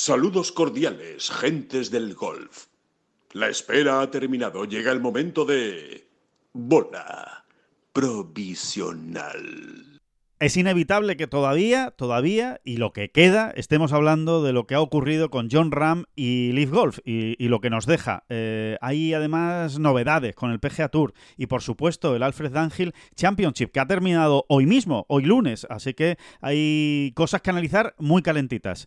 Saludos cordiales, gentes del golf. La espera ha terminado. Llega el momento de... Bola provisional. Es inevitable que todavía, todavía, y lo que queda, estemos hablando de lo que ha ocurrido con John Ram y Leaf Golf y, lo que nos deja. Eh, hay además novedades con el PGA Tour y por supuesto el Alfred Dunhill Championship que ha terminado hoy mismo, hoy lunes, así que hay cosas que analizar muy calentitas.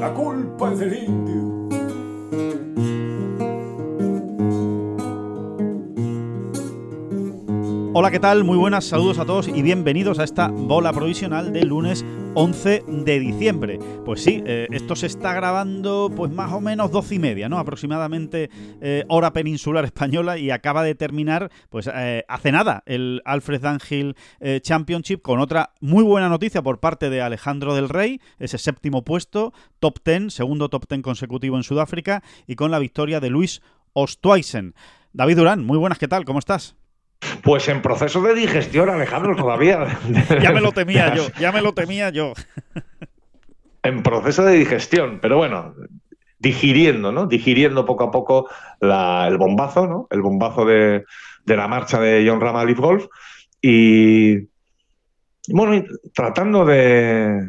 la culpa del indio. Hola, ¿qué tal? Muy buenas, saludos a todos y bienvenidos a esta bola provisional del lunes 11 de diciembre. Pues sí, eh, esto se está grabando pues más o menos 12 y media, ¿no? Aproximadamente eh, hora peninsular española y acaba de terminar pues eh, hace nada el Alfred Dunhill Championship con otra muy buena noticia por parte de Alejandro del Rey, ese séptimo puesto, top 10, segundo top 10 consecutivo en Sudáfrica y con la victoria de Luis Ostweisen. David Durán, muy buenas, ¿qué tal? ¿Cómo estás? Pues en proceso de digestión, Alejandro, todavía. ya me lo temía yo, ya me lo temía yo. en proceso de digestión, pero bueno, digiriendo, ¿no? Digiriendo poco a poco el bombazo, ¿no? El bombazo de, la marcha de John Rama Leaf Golf. Y bueno, tratando de,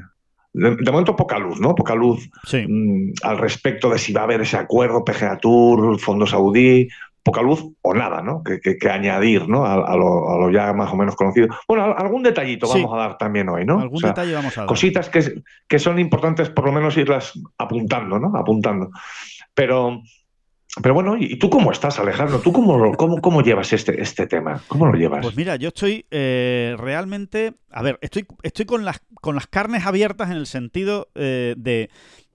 de, momento poca luz, ¿no? Poca luz mm, al respecto de si va a haber ese acuerdo PGA Tour, Fondo Saudí, poca luz o nada, ¿no? Que, añadir, ¿no? A, lo, ya más o menos conocido. Bueno, algún detallito vamos a dar también hoy, ¿no? Algún detalle vamos a dar. Cositas que, que son importantes por lo menos irlas apuntando, ¿no? Apuntando. Pero, pero bueno, ¿y tú cómo estás, Alejandro? ¿Tú cómo, cómo, cómo llevas este, este tema? ¿Cómo lo llevas? Pues mira, yo estoy eh, realmente. A ver, estoy, estoy con, las, con las carnes abiertas en el sentido eh, de.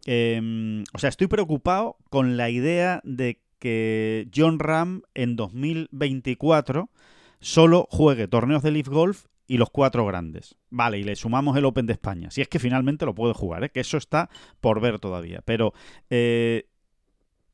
Em, o sea, estoy preocupado con la idea de que John Ram en 2024 solo juegue torneos de Leaf Golf y los cuatro grandes. Vale, y le sumamos el Open de España. Si es que finalmente lo puede jugar, ¿eh? que eso está por ver todavía. Pero eh,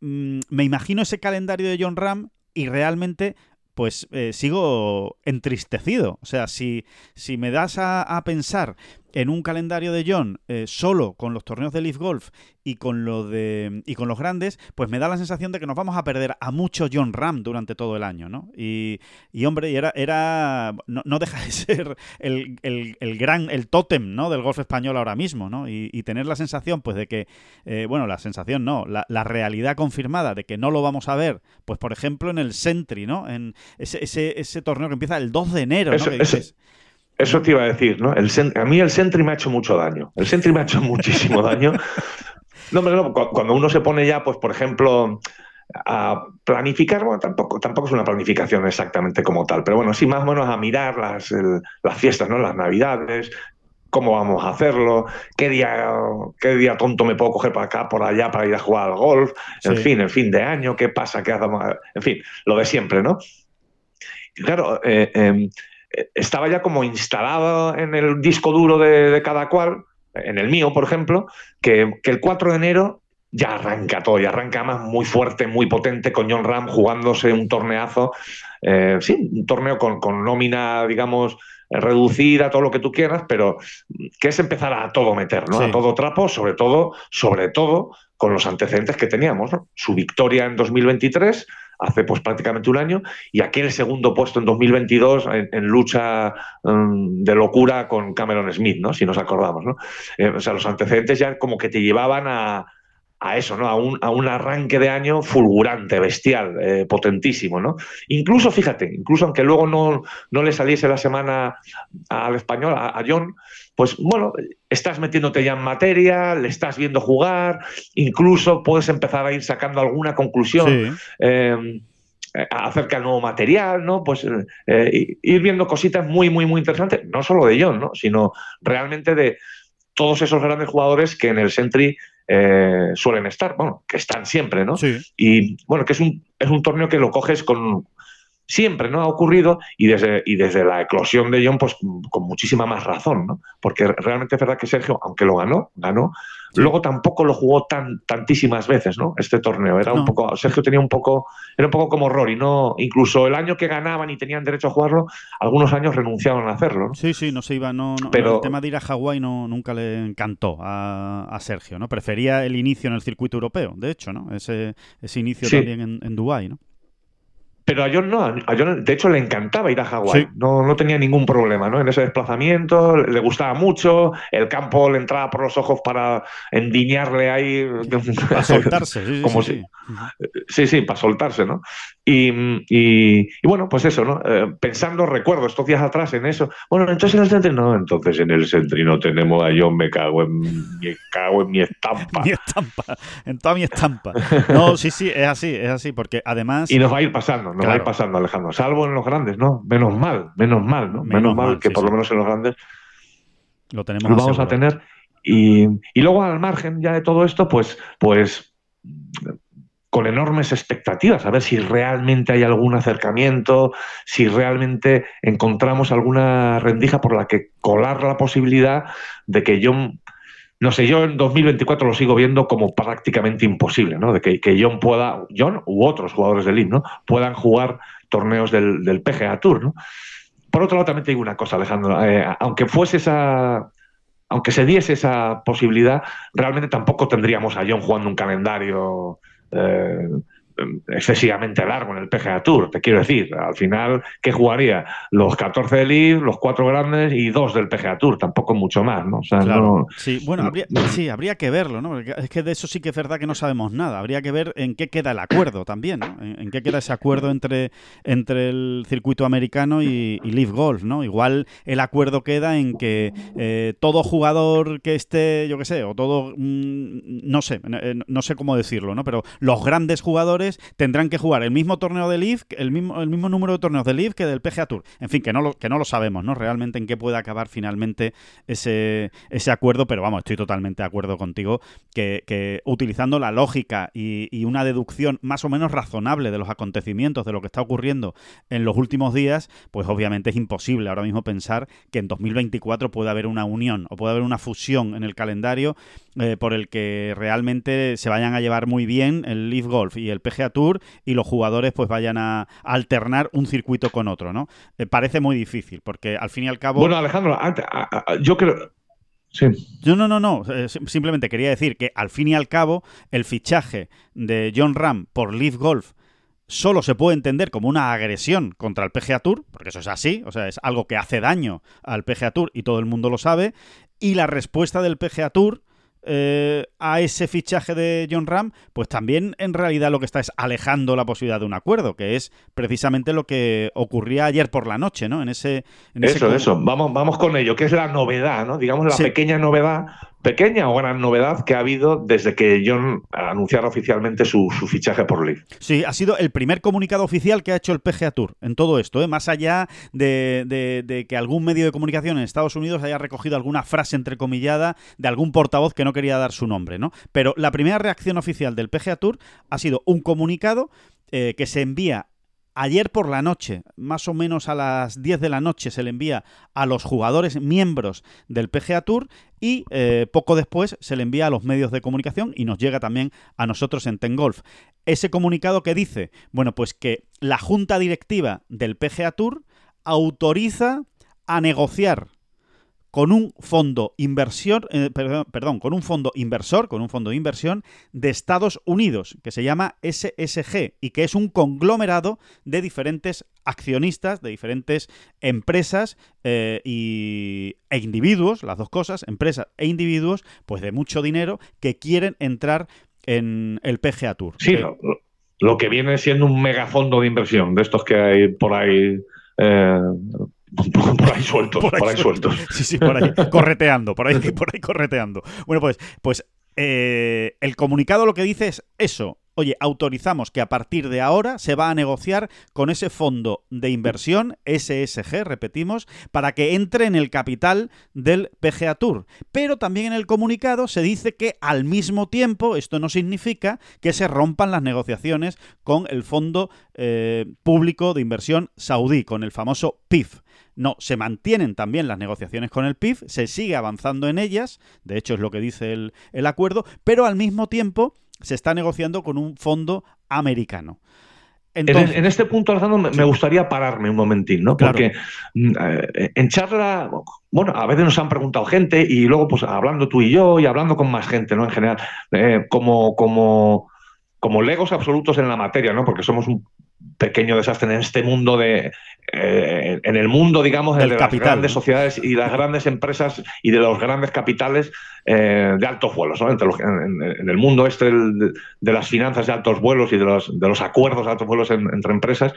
mm, me imagino ese calendario de John Ram y realmente pues eh, sigo entristecido. O sea, si, si me das a, pensar en un calendario de John eh, solo con los torneos de Leaf Golf y con lo de y con los grandes, pues me da la sensación de que nos vamos a perder a mucho John Ram durante todo el año, ¿no? Y, y hombre, y era, era no, deja de ser el, gran, el tótem, ¿no? Del golf español ahora mismo, ¿no? Y, tener la sensación, pues, de que, eh, bueno, la sensación no, la, realidad confirmada de que no lo vamos a ver, pues, por ejemplo, en el Sentry, ¿no? En ese, ese, ese torneo que empieza el 2 de enero, ¿no? Eso te iba a decir, ¿no? El, a mí el Sentry me ha hecho mucho daño. El Sentry me ha hecho muchísimo daño. No, no, cuando uno se pone ya, pues, por ejemplo, a planificar, bueno, tampoco, tampoco es una planificación exactamente como tal, pero bueno, sí más o menos a mirar las, las fiestas, ¿no? Las navidades, cómo vamos a hacerlo, qué día, qué día tonto me puedo coger para acá, por allá, para ir a jugar al golf, en fin, el fin de año, qué pasa, qué hacemos, en fin, lo de siempre, ¿no? claro, eh, em, estaba ya como instalado en el disco duro de, cada cual, en el mío, por ejemplo, que, el 4 de enero ya arranca todo, y arranca más muy fuerte, muy potente, con John Ram jugándose un torneazo, eh, sí, un torneo con, nómina, digamos, reducida, todo lo que tú quieras, pero que es empezar a todo meter, ¿no? A todo trapo, sobre todo, sobre todo con los antecedentes que teníamos, Su victoria en 2023 hace pues prácticamente un año, y aquel segundo puesto en 2022 en, lucha mm, de locura con Cameron Smith, ¿no? si nos acordamos. ¿no? Eh, o sea, los antecedentes ya como que te llevaban a, eso, ¿no? A un, a un, arranque de año fulgurante, bestial, eh, potentísimo, ¿no? Incluso, fíjate, incluso aunque luego no, no le saliese la semana al español, a, John, pues bueno, estás metiéndote ya en materia, le estás viendo jugar, incluso puedes empezar a ir sacando alguna conclusión. Eh, acerca del nuevo material, ¿no? Pues eh, ir viendo cositas muy, muy, muy interesantes, no solo de John, ¿no? Sino realmente de todos esos grandes jugadores que en el Sentry eh, suelen estar, bueno, que están siempre, ¿no? Sí. Y bueno, que es un, es un torneo que lo coges con, siempre no ha ocurrido y desde, y desde la eclosión de John, pues con muchísima más razón, ¿no? Porque realmente es verdad que Sergio, aunque lo ganó, ganó, luego tampoco lo jugó tan, tantísimas veces, ¿no? Este torneo. Era No. un poco, Sergio tenía un poco, era un poco como Rory, ¿no? Incluso el año que ganaban y tenían derecho a jugarlo, algunos años renunciaban a hacerlo, ¿no? Sí, sí, no se iba, no, no- Pero- el tema de ir a Hawái no, nunca le encantó a, a Sergio, ¿no? Prefería el inicio en el circuito europeo, de hecho, ¿no? Ese, ese inicio Sí. también en, en Dubái, ¿no? Pero a John no, a John de hecho le encantaba ir a Hawái, Sí. no, no tenía ningún problema ¿no? en ese desplazamiento, le gustaba mucho, el campo le entraba por los ojos para endiñarle ahí. Para soltarse, sí, sí, Como sí, si- sí. Sí, sí, para soltarse, ¿no? Y, y- y bueno, pues eso, ¿no? Eh, pensando, recuerdo estos días atrás en eso. Bueno, entonces en el Sentry no, entonces en el Sentry no tenemos a John, me cago en, me cago en mi estampa. Mi estampa, en toda mi estampa. No, sí, sí, es así, es así, porque además... Y nos va a ir pasando, nos ir Claro. pasando, Alejandro. Salvo en los grandes, ¿no? Menos mal, menos mal, ¿no? Menos, Menos mal, que sí, por sí. lo menos en los grandes Lo tenemos lo vamos a tener. Y, y luego al margen ya de todo esto, pues, pues con enormes expectativas, a ver si realmente hay algún acercamiento, si realmente encontramos alguna rendija por la que colar la posibilidad de que John, no sé, yo en 2024 lo sigo viendo como prácticamente imposible, ¿no? De que, que John pueda, John u otros jugadores del IN, ¿no? Puedan jugar torneos del, del PGA Tour, ¿no? Por otro lado, también te digo una cosa, Alejandro, eh, aunque fuese esa, aunque se diese esa posibilidad, realmente tampoco tendríamos a John jugando un calendario eh, excesivamente largo en el PGA Tour, te quiero decir. Al final, ¿qué jugaría? Los 14 del IF, los cuatro grandes y dos del PGA Tour, tampoco mucho más, ¿no? O sea, Claro. no- Sí, bueno, habría, sí, habría que verlo, ¿no? Porque es que de eso sí que es verdad que no sabemos nada. Habría que ver en qué queda el acuerdo también, ¿no? En, en qué queda ese acuerdo entre, entre el circuito americano y, y Leaf Golf, ¿no? Igual el acuerdo queda en que eh, todo jugador que esté, yo qué sé, o todo, mm, no sé, eh, no sé cómo decirlo, ¿no? Pero los grandes jugadores tendrán que jugar el mismo torneo de Leaf, el mismo, el mismo número de torneos de Leaf que del PGA Tour. En fin, que no lo, que no lo sabemos, ¿no? Realmente en qué puede acabar finalmente ese, ese acuerdo, pero vamos, estoy totalmente de acuerdo contigo que, que utilizando la lógica y, y una deducción más o menos razonable de los acontecimientos, de lo que está ocurriendo en los últimos días, pues obviamente es imposible ahora mismo pensar que en 2024 puede haber una unión o puede haber una fusión en el calendario eh, por el que realmente se vayan a llevar muy bien el Leaf Golf y el PGA Tour y los jugadores pues vayan a alternar un circuito con otro, ¿no? Eh, parece muy difícil porque al fin y al cabo... Bueno, Alejandro, antes- a- a- yo creo... Sí. No, no, no, no. Eh, sim- Simplemente quería decir que al fin y al cabo el fichaje de John Ram por Leaf Golf solo se puede entender como una agresión contra el PGA Tour, porque eso es así, o sea, es algo que hace daño al PGA Tour y todo el mundo lo sabe, y la respuesta del PGA Tour eh, a ese fichaje de John Ram, pues también en realidad lo que está es alejando la posibilidad de un acuerdo, que es precisamente lo que ocurría ayer por la noche, ¿no? En ese... En Eso, eso. Vamos, vamos con ello, que es la novedad, ¿no? Digamos la Sí. pequeña novedad, pequeña o gran novedad que ha habido desde que John anunciara oficialmente su, fichaje por Leaf. Sí, ha sido el primer comunicado oficial que ha hecho el PGA Tour en todo esto, ¿eh? más allá de que algún medio de comunicación en Estados Unidos haya recogido alguna frase entrecomillada de algún portavoz que no quería dar su nombre, ¿no? Pero la primera reacción oficial del PGA Tour ha sido un comunicado eh, que se envía ayer por la noche, más o menos a las 10 de la noche, se le envía a los jugadores miembros del PGA Tour y eh, poco después se le envía a los medios de comunicación y nos llega también a nosotros en Ten Golf. Ese comunicado que dice, bueno, pues que la junta directiva del PGA Tour autoriza a negociar con un fondo inversión, eh, perdón, perdón, con un fondo inversor, con un fondo de inversión de Estados Unidos, que se llama SSG y que es un conglomerado de diferentes accionistas, de diferentes empresas eh, y, e individuos, las dos cosas, empresas e individuos, pues de mucho dinero que quieren entrar en el PGA Tour. Sí, lo, lo que viene siendo un megafondo de inversión, de estos que hay por ahí. eh, por ahí sueltos, por ahí, sueltos. Sí, sí, por ahí, correteando, por ahí, por ahí correteando. Bueno, pues, pues eh, el comunicado lo que dice es eso. oye, autorizamos que a partir de ahora se va a negociar con ese fondo de inversión, SSG, repetimos, para que entre en el capital del PGA Tour. Pero también en el comunicado se dice que al mismo tiempo esto no significa que se rompan las negociaciones con el Fondo eh, Público de Inversión Saudí, con el famoso PIF. No, se mantienen también las negociaciones con el PIF, se sigue avanzando en ellas, de hecho es lo que dice el, el acuerdo, pero al mismo tiempo se está negociando con un fondo americano. en, este punto, Alejandro, me, gustaría pararme un momentín, ¿no? Porque eh, en charla, bueno, a veces nos han preguntado gente y luego, pues hablando tú y yo y hablando con más gente, ¿no? En general, eh, como, como, como legos absolutos en la materia, ¿no? Porque somos un pequeño desastre en este mundo de eh, en el mundo, digamos, de las grandes sociedades y las grandes empresas y de los grandes capitales eh, de altos vuelos, ¿no? en, el mundo este de, las finanzas de altos vuelos y de los, de los acuerdos de altos vuelos entre empresas,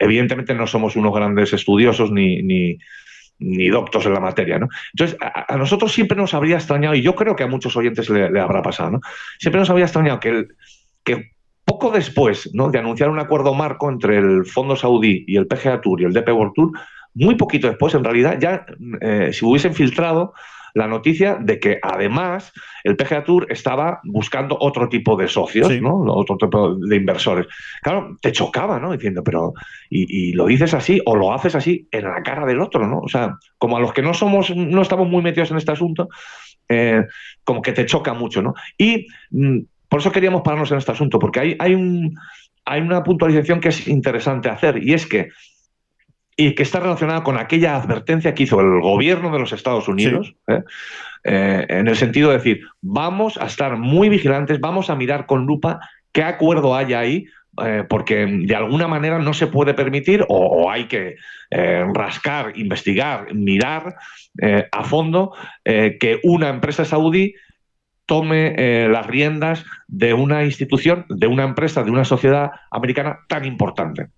evidentemente no somos unos grandes estudiosos ni, ni, ni doctos en la materia, ¿no? Entonces, a, nosotros siempre nos habría extrañado, y yo creo que a muchos oyentes le, habrá pasado, ¿no? Siempre nos habría extrañado que, el, que poco después ¿no? de anunciar un acuerdo marco entre el Fondo Saudí y el PGA Tour y el DP World Tour, muy poquito después, en realidad, ya eh, si hubiesen filtrado la noticia de que además el PGA Tour estaba buscando otro tipo de socios, ¿no? Otro tipo de inversores. Claro, te chocaba, ¿no? Diciendo, pero, y, lo dices así o lo haces así en la cara del otro, ¿no? O sea, como a los que no somos, no estamos muy metidos en este asunto, eh, como que te choca mucho, ¿no? Y mm, por eso queríamos pararnos en este asunto, porque hay, hay, un, hay una puntualización que es interesante hacer, y es que y que está relacionada con aquella advertencia que hizo el gobierno de los Estados Unidos, ¿eh? Eh, en el sentido de decir, vamos a estar muy vigilantes, vamos a mirar con lupa qué acuerdo hay ahí, eh, porque de alguna manera no se puede permitir o, hay que rascar, investigar, mirar a fondo que una empresa saudí tome eh, las riendas de una institución, de una empresa, de una sociedad americana tan importante.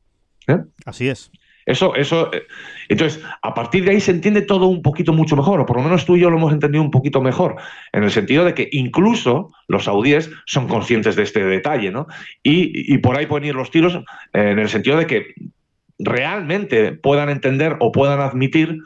¿eh? Así es. Eso, eso, eh, entonces, a partir de ahí se entiende todo un poquito mucho mejor, o por lo menos tú y yo lo hemos entendido un poquito mejor, en el sentido de que incluso los saudíes son conscientes de este detalle, ¿no? Y, y por ahí pueden ir los tiros en el sentido de que realmente puedan entender o puedan admitir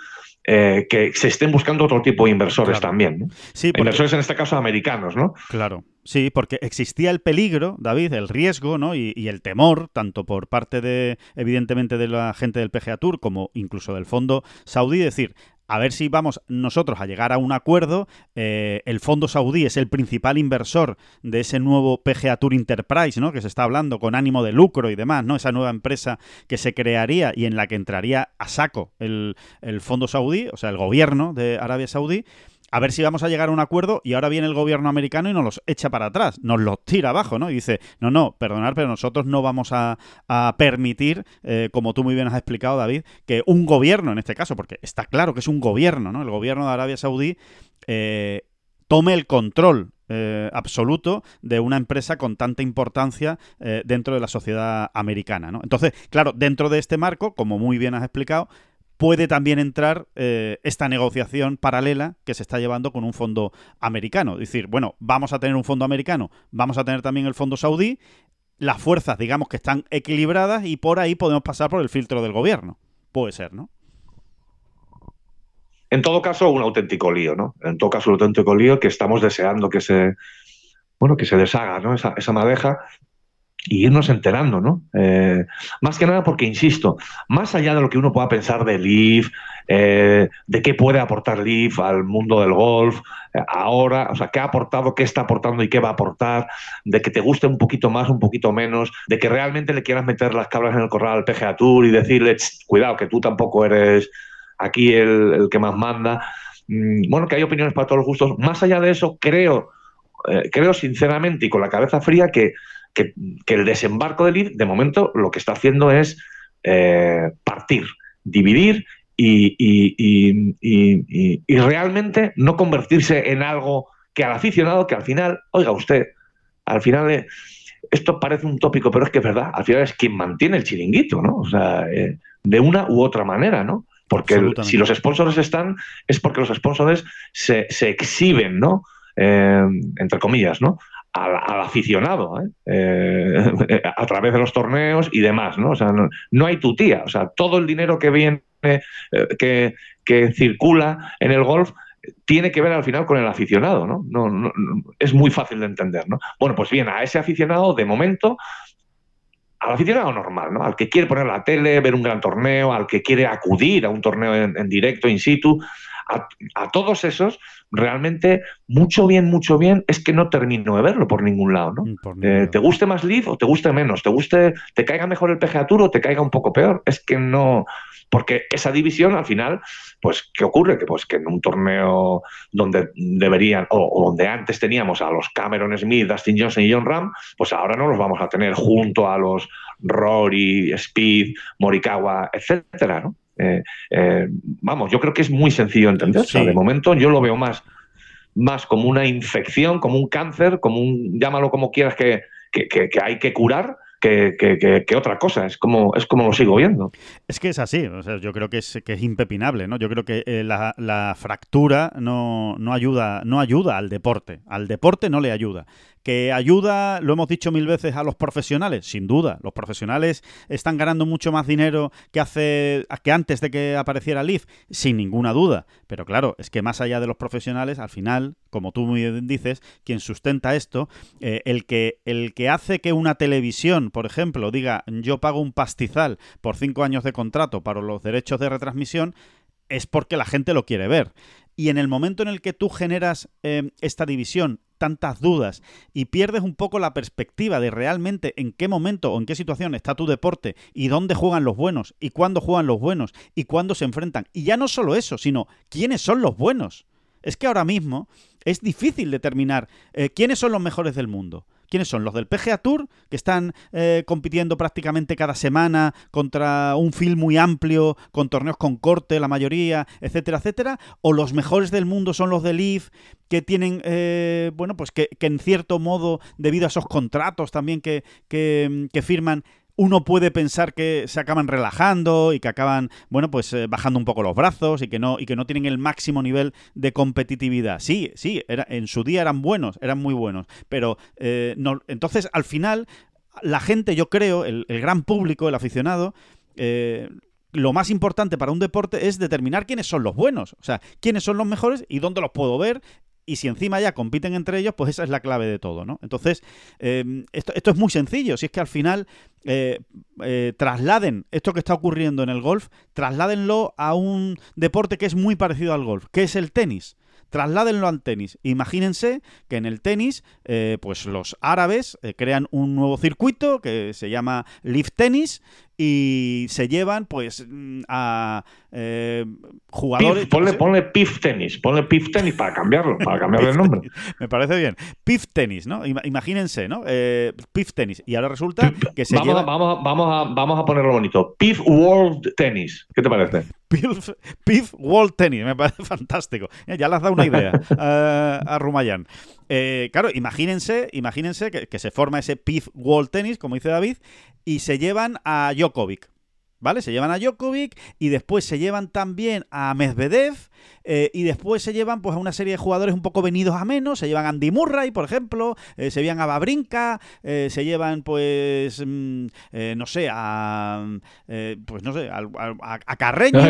eh, que se estén buscando otro tipo de inversores también. Inversores en este caso americanos, ¿no? Claro. Sí, porque existía el peligro, David, el riesgo, ¿no? Y, y, el temor, tanto por parte de, evidentemente, de la gente del PGA Tour como incluso del fondo saudí, decir, a ver si vamos nosotros a llegar a un acuerdo. Eh, el fondo saudí es el principal inversor de ese nuevo PGA Tour Enterprise, ¿no? Que se está hablando con ánimo de lucro y demás, ¿no? Esa nueva empresa que se crearía y en la que entraría a saco el, el fondo saudí, o sea, el gobierno de Arabia Saudí a ver si vamos a llegar a un acuerdo y ahora viene el gobierno americano y nos los echa para atrás, nos los tira abajo, ¿no? Y dice, no, no, perdonad, pero nosotros no vamos a, permitir, eh, como tú muy bien has explicado, David, que un gobierno, en este caso, porque está claro que es un gobierno, ¿no? El gobierno de Arabia Saudí eh, tome el control eh, absoluto de una empresa con tanta importancia dentro de la sociedad americana. ¿no? Entonces, claro, dentro de este marco, como muy bien has explicado, puede también entrar eh, esta negociación paralela que se está llevando con un fondo americano. Es decir, bueno, vamos a tener un fondo americano, vamos a tener también el fondo saudí, las fuerzas, digamos, que están equilibradas y por ahí podemos pasar por el filtro del gobierno. Puede ser, ¿no? En todo caso, un auténtico lío, ¿no? En todo caso, un auténtico lío que estamos deseando que se, bueno, que se deshaga, ¿no? Esa, esa madeja y irnos enterando, ¿no? Eh, más que nada porque, insisto, más allá de lo que uno pueda pensar de Leaf, eh, de qué puede aportar Leaf al mundo del golf, eh, ahora, o sea, qué ha aportado, qué está aportando y qué va a aportar, de que te guste un poquito más, un poquito menos, de que realmente le quieras meter las cabras en el corral al PGA Tour y decirle, cuidado, que tú tampoco eres aquí el, que más manda. Mm, bueno, que hay opiniones para todos los gustos. Más allá de eso, creo, creo sinceramente y con la cabeza fría que que, el desembarco del ID, de momento, lo que está haciendo es eh, partir, dividir y, realmente no convertirse en algo que al aficionado, que al final, oiga usted, al final eh, esto parece un tópico, pero es que es verdad, al final es quien mantiene el chiringuito, ¿no? O sea, eh, de una u otra manera, ¿no? Porque si los sponsors están, es porque los sponsors se, se exhiben, ¿no? entre comillas, ¿no? Al, aficionado a través de los torneos y demás, ¿no? O sea, no, hay tutía, o sea, todo el dinero que viene, que, que circula en el golf tiene que ver al final con el aficionado, ¿no? No, Es muy fácil de entender, ¿no? Bueno, pues bien, a ese aficionado, de momento, al aficionado normal, ¿no? Al que quiere poner la tele, ver un gran torneo, al que quiere acudir a un torneo en, directo, in situ, a, todos esos, realmente, mucho bien, mucho bien, es que no termino de verlo por ningún lado, ¿no? Mm, eh, te guste más Leaf o te guste menos, te guste, te caiga mejor el PGA Tour o te caiga un poco peor, es que no, porque esa división al final, pues, ¿qué ocurre? Que pues que en un torneo donde deberían, o, donde antes teníamos a los Cameron Smith, Dustin Johnson y John Ram, pues ahora no los vamos a tener junto a los Rory, Speed, Morikawa, etcétera, ¿no? Eh, eh, vamos, yo creo que es muy sencillo entender. de momento yo lo veo más, más como una infección, como un cáncer, como un, llámalo como quieras que, que hay que curar, que, otra cosa. Es como, es como lo sigo viendo. Es que es así. O sea, yo creo que es, que es impepinable. ¿no? Yo creo que eh, la, fractura no, no, ayuda, no ayuda al deporte. Al deporte no le ayuda. ¿Que ayuda, lo hemos dicho mil veces, a los profesionales? Sin duda. Los profesionales están ganando mucho más dinero que, hace, que antes de que apareciera Leaf, sin ninguna duda. Pero claro, es que más allá de los profesionales, al final, como tú muy bien dices, quien sustenta esto, eh, el, que, el que hace que una televisión, por ejemplo, diga yo pago un pastizal por cinco años de contrato para los derechos de retransmisión, es porque la gente lo quiere ver. Y en el momento en el que tú generas eh, esta división tantas dudas y pierdes un poco la perspectiva de realmente en qué momento o en qué situación está tu deporte y dónde juegan los buenos y cuándo juegan los buenos y cuándo se enfrentan. Y ya no solo eso, sino quiénes son los buenos. Es que ahora mismo es difícil determinar eh, quiénes son los mejores del mundo. ¿Quiénes son? ¿Los del PGA Tour, que están eh, compitiendo prácticamente cada semana contra un film muy amplio, con torneos con corte, la mayoría, etcétera, etcétera? ¿O los mejores del mundo son los del Leaf, que tienen, eh, bueno, pues que, en cierto modo, debido a esos contratos también que, que firman, uno puede pensar que se acaban relajando y que acaban, bueno, pues eh, bajando un poco los brazos y que no y que no tienen el máximo nivel de competitividad. Sí, sí, era, en su día eran buenos, eran muy buenos, pero eh, entonces al final la gente, yo creo, el, gran público, el aficionado, eh, lo más importante para un deporte es determinar quiénes son los buenos, o sea, quiénes son los mejores y dónde los puedo ver y si encima ya compiten entre ellos, pues esa es la clave de todo, ¿no? Entonces, em, esto, esto, es muy sencillo, si es que al final eh, eh, trasladen esto que está ocurriendo en el golf, trasládenlo a un deporte que es muy parecido al golf, que es el tenis trasládenlo al tenis. Imagínense que en el tenis, eh, pues los árabes crean un nuevo circuito que se llama Leaf Tennis y se llevan pues mm, a eh, jugadores. ponle, ponle Pif Tennis, ponle Pif Tennis para cambiarlo, para cambiarle el nombre. Me parece bien. Pif Tennis, ¿no? Imagínense, ¿no? Eh, Pif Tennis. Y ahora resulta que se vamos, a, vamos, vamos, a, vamos a ponerlo bonito. Pif World Tennis. ¿Qué te parece? Pif, World Tennis, me parece fantástico. Ya le has dado una idea a, a Rumayán. Eh, claro, imagínense, imagínense que, se forma ese PIF World Tennis, como dice David, y se llevan a Djokovic. ¿Vale? Se llevan a Djokovic y después se llevan también a Medvedev eh, y después se llevan pues a una serie de jugadores un poco venidos a menos, se llevan a Andy Murray, por ejemplo, eh, se llevan a Babrinka, se llevan pues mm, no sé, a pues no sé, a, Carreño.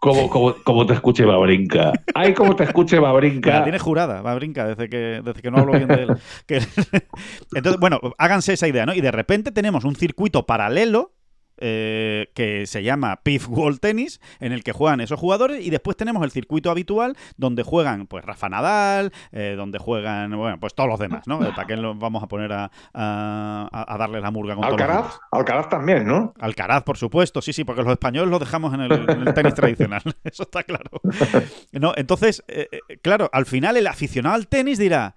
Como, como, como, te escuche Babrinka. Ay, como te escuche Babrinka. La tiene jurada, Babrinka, desde que, desde que no hablo bien de él. Entonces, bueno, háganse esa idea, ¿no? Y de repente tenemos un circuito paralelo eh, que se llama PIF World Tennis, en el que juegan esos jugadores, y después tenemos el circuito habitual donde juegan pues Rafa Nadal, eh, donde juegan, bueno, pues todos los demás, ¿no? ¿Para qué nos vamos a poner a, a, darle la murga con Alcaraz, Alcaraz también, ¿no? Alcaraz, por supuesto, sí, sí, porque los españoles lo dejamos en el, tenis tradicional, eso está claro. No, entonces, eh, claro, al final el aficionado al tenis dirá,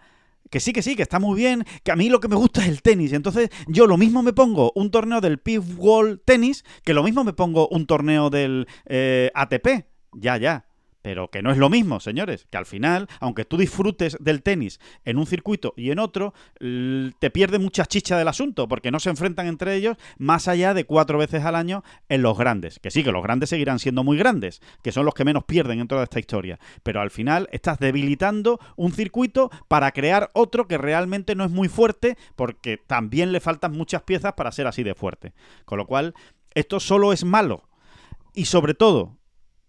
que sí, que sí, que está muy bien, que a mí lo que me gusta es el tenis. Entonces yo lo mismo me pongo un torneo del PIF World Tennis que lo mismo me pongo un torneo del eh, ATP. Ya, ya. Pero que no es lo mismo, señores, que al final, aunque tú disfrutes del tenis en un circuito y en otro, te pierde mucha chicha del asunto, porque no se enfrentan entre ellos más allá de cuatro veces al año en los grandes. Que sí, que los grandes seguirán siendo muy grandes, que son los que menos pierden en toda esta historia, pero al final estás debilitando un circuito para crear otro que realmente no es muy fuerte, porque también le faltan muchas piezas para ser así de fuerte. Con lo cual, esto solo es malo. Y sobre todo,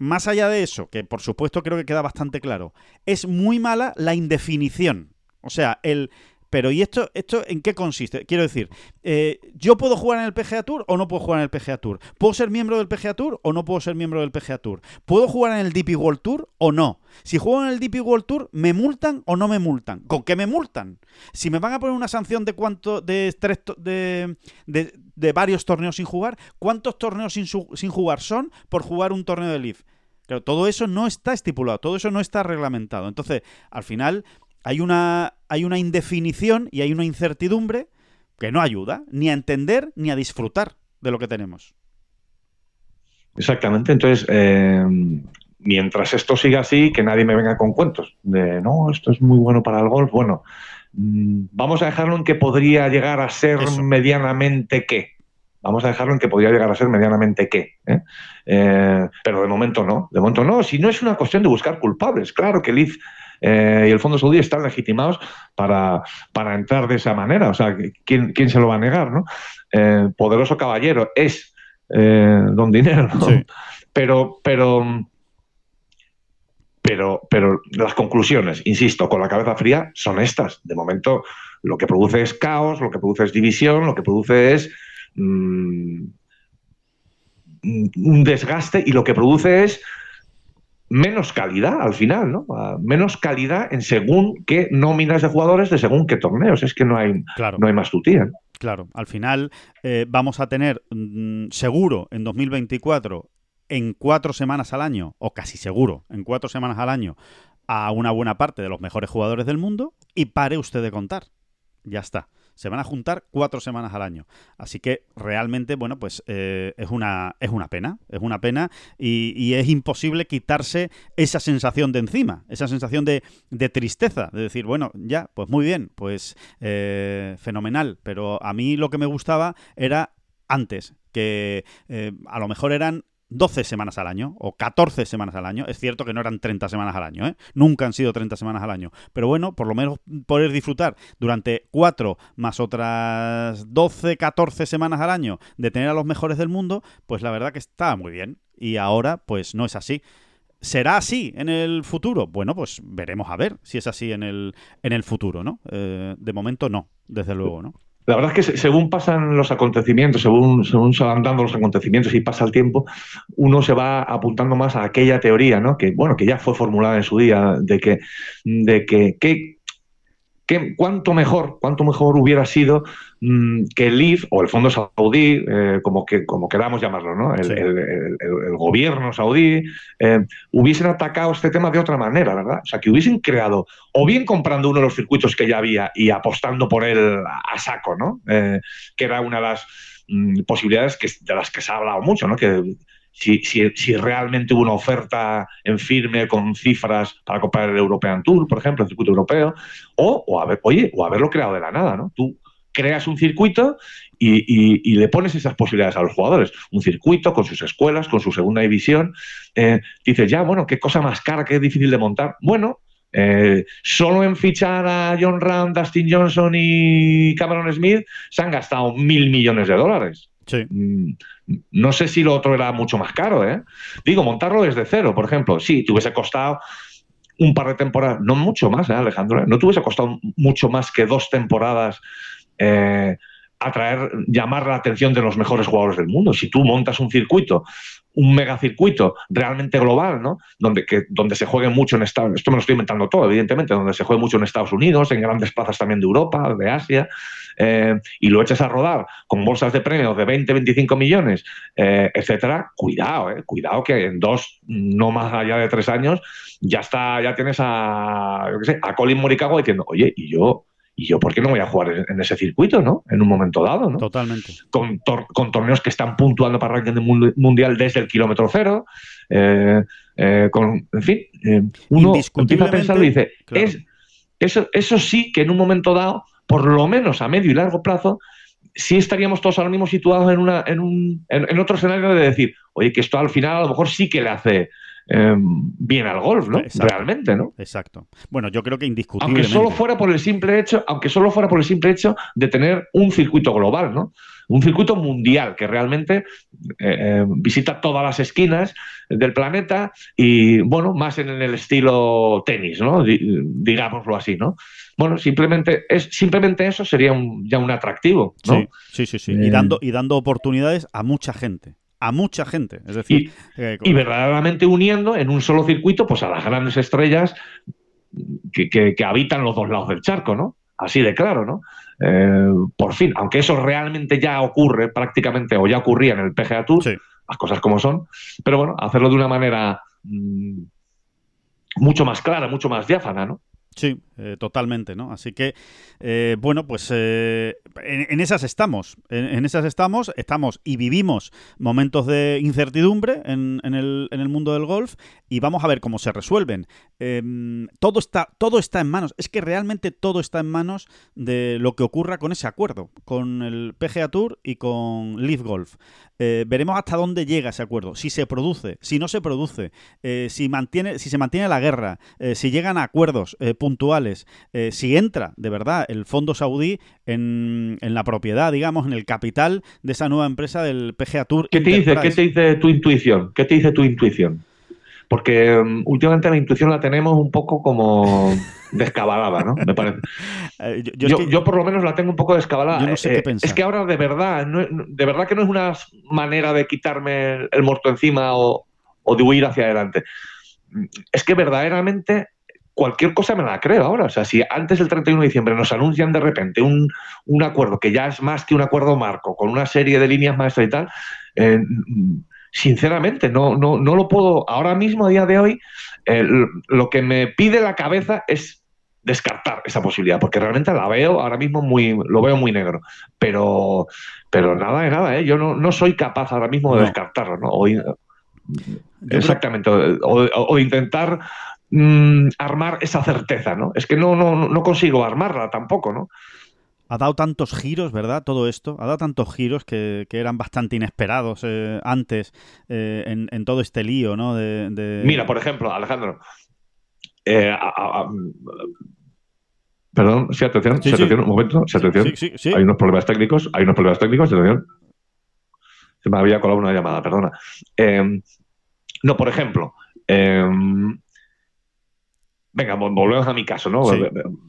más allá de eso, que por supuesto creo que queda bastante claro, es muy mala la indefinición. O sea, el... Pero ¿y esto, esto en qué consiste? Quiero decir, eh, ¿yo puedo jugar en el PGA Tour o no puedo jugar en el PGA Tour? ¿Puedo ser miembro del PGA Tour o no puedo ser miembro del PGA Tour? ¿Puedo jugar en el DP World Tour o no? Si juego en el DP World Tour, ¿me multan o no me multan? ¿Con qué me multan? Si me van a poner una sanción de cuánto, de, tres, de, de, de varios torneos sin jugar, ¿cuántos torneos sin, jugar son por jugar un torneo de Leaf? Claro, todo eso no está estipulado, todo eso no está reglamentado. Entonces, al final, hay una, hay una indefinición y hay una incertidumbre que no ayuda ni a entender ni a disfrutar de lo que tenemos. Exactamente. Entonces, eh, mientras esto siga así, que nadie me venga con cuentos de no, esto es muy bueno para el golf. Bueno, mm, vamos a dejarlo en que podría llegar a ser medianamente qué. Vamos a dejarlo en que podría llegar a ser medianamente qué. ¿eh? Eh, pero de momento no. De momento no. Si no es una cuestión de buscar culpables. Claro que Liz eh, y el Fondo Saudí están legitimados para, para, entrar de esa manera. O sea, ¿quién, quién se lo va a negar? ¿no? poderoso caballero es don dinero. Pero, pero, pero, pero las conclusiones, insisto, con la cabeza fría, son estas. De momento, lo que produce es caos, lo que produce es división, lo que produce es Mm, un desgaste y lo que produce es menos calidad al final, ¿no? Ah, menos calidad en según qué nóminas de jugadores de según qué torneos. Es que no hay, no hay más tutía. Claro, al final eh, vamos a tener mm, seguro en 2024 en cuatro semanas al año, o casi seguro, en cuatro semanas al año, a una buena parte de los mejores jugadores del mundo y pare usted de contar. Ya está se van a juntar cuatro semanas al año. Así que realmente, bueno, pues eh, es, una, es una pena, es una pena y, es imposible quitarse esa sensación de encima, esa sensación de, tristeza, de decir, bueno, ya, pues muy bien, pues eh, fenomenal, pero a mí lo que me gustaba era antes, que eh, a lo mejor eran 12 semanas al año o 14 semanas al año. Es cierto que no eran 30 semanas al año, ¿eh? nunca han sido 30 semanas al año. Pero bueno, por lo menos poder disfrutar durante 4 más otras 12, 14 semanas al año de tener a los mejores del mundo, pues la verdad que está muy bien. Y ahora, pues no es así. ¿Será así en el futuro? Bueno, pues veremos a ver si es así en el, en el futuro, ¿no? Eh, de momento no, desde luego, ¿no? La verdad es que según pasan los acontecimientos, según, según se van dando los acontecimientos y pasa el tiempo, uno se va apuntando más a aquella teoría, ¿no? Que, bueno, que ya fue formulada en su día, de que, de que, que cuánto mejor, cuánto mejor hubiera sido mm, que el IF o el Fondo Saudí, eh, como, que, como queramos llamarlo, ¿no? el, gobierno saudí, eh, hubiesen atacado este tema de otra manera, ¿verdad? O sea, que hubiesen creado, o bien comprando uno de los circuitos que ya había y apostando por él a saco, ¿no? Eh, que era una de las mm, posibilidades que, de las que se ha hablado mucho, ¿no? Que si, si, realmente hubo una oferta en firme con cifras para comprar el European Tour, por ejemplo, el circuito europeo, o, o, haber, oye, o haberlo creado de la nada, ¿no? Tú creas un circuito y, le pones esas posibilidades a los jugadores. Un circuito con sus escuelas, con su segunda división. Eh, dices, ya, bueno, qué cosa más cara, qué difícil de montar. Bueno, eh, solo en fichar a John Ram, Dustin Johnson y Cameron Smith se han gastado mil millones de dólares. Mm, no sé si lo otro era mucho más caro, ¿eh? Digo, montarlo desde cero, por ejemplo. Sí, te hubiese costado un par de temporadas, no mucho más, ¿eh, Alejandro? No te hubiese costado mucho más que dos temporadas eh, atraer, llamar la atención de los mejores jugadores del mundo. Si tú montas un circuito un megacircuito realmente global, ¿no? Donde, donde se juegue mucho en Estados esto me lo estoy inventando todo, evidentemente, donde se juegue mucho en Estados Unidos, en grandes plazas también de Europa, de Asia, eh, y lo eches a rodar con bolsas de premios de 20, 25 millones, eh, etcétera, cuidado, eh, cuidado que en dos, no más allá de tres años, ya está, ya tienes a Colin Morikawa diciendo, oye, y yo y yo, ¿por qué no voy a jugar en ese circuito, ¿no? En un momento dado, ¿no? Totalmente. Con, con torneos que están puntuando para el ranking mundial desde el kilómetro cero. Eh, eh, con, en fin, eh, uno empieza a pensar y dice, es, eso, eso sí que en un momento dado, por lo menos a medio y largo plazo, sí estaríamos todos ahora mismo situados en, una, en, un, en otro escenario de decir, oye, que esto al final a lo mejor sí que le hace Em, bien al golf, ¿no? Realmente, ¿no? Exacto. Bueno, yo creo que indiscutiblemente. Aunque solo fuera por el simple hecho, aunque solo fuera por el simple hecho de tener un circuito global, ¿no? Un circuito mundial que realmente eh, em, visita todas las esquinas del planeta y, bueno, más en el estilo tenis, ¿no? digámoslo así, ¿no? Bueno, simplemente, es, simplemente eso sería ya un atractivo, ¿no? Sí, sí, sí. y, dando, y dando oportunidades a mucha gente a mucha gente. Es decir, y, eh, verdaderamente uniendo en un solo circuito pues a las grandes estrellas que, habitan los dos lados del charco, ¿no? Así de claro, ¿no? Eh, por fin, aunque eso realmente ya ocurre prácticamente o ya ocurría en el PGA Tour, las cosas como son, pero bueno, hacerlo de una manera mm, mucho más clara, mucho más diáfana, ¿no? Sí, eh, totalmente, ¿no? Así que, eh, bueno, pues eh, en, esas estamos, en, esas estamos, estamos y vivimos momentos de incertidumbre en, el, en, el, mundo del golf y vamos a ver cómo se resuelven. Em, todo, está, todo está en manos, es que realmente todo está en manos de lo que ocurra con ese acuerdo, con el PGA Tour y con Leaf Golf. Veremos hasta dónde llega ese acuerdo, si se produce, si no se produce, si, mantiene, si se mantiene la guerra, si llegan a acuerdos puntuales, eh, si entra de verdad el fondo saudí en, la propiedad, digamos, en el capital de esa nueva empresa del PGA Tour. ¿Qué te, dice, ¿Qué te dice tu intuición? ¿Qué te dice tu intuición? Porque um, últimamente la intuición la tenemos un poco como descabalada, ¿no? Me parece. Eh, yo, por lo menos la tengo un poco descabalada. no sé qué eh, es que ahora de verdad, de verdad que no es una manera de quitarme el muerto encima o, o de huir hacia adelante. Es que verdaderamente cualquier cosa me la creo ahora. O sea, si antes del 31 de diciembre nos anuncian de repente un, acuerdo que ya es más que un acuerdo marco, con una serie de líneas maestras y tal, eh, sinceramente, no, no, no lo puedo, ahora mismo, a día de hoy, lo que me pide la cabeza es descartar esa posibilidad, porque realmente la veo ahora mismo muy, lo veo muy negro. Pero, pero nada de nada, ¿eh? yo no, no soy capaz ahora mismo de descartarlo, ¿no? exactamente, o intentar Mm, armar esa certeza, ¿no? Es que no, no, no consigo armarla tampoco, ¿no? Ha dado tantos giros, ¿verdad? Todo esto. Ha dado tantos giros que, eran bastante inesperados eh, antes eh, en, todo este lío, ¿no? De, Mira, por ejemplo, Alejandro. Eh, perdón, sí, atención, atención, un momento, sí, atención. Hay unos problemas técnicos, hay unos problemas técnicos, atención. Se me había colado una llamada, perdona. no, por ejemplo, Venga, volvemos a mi caso, ¿no?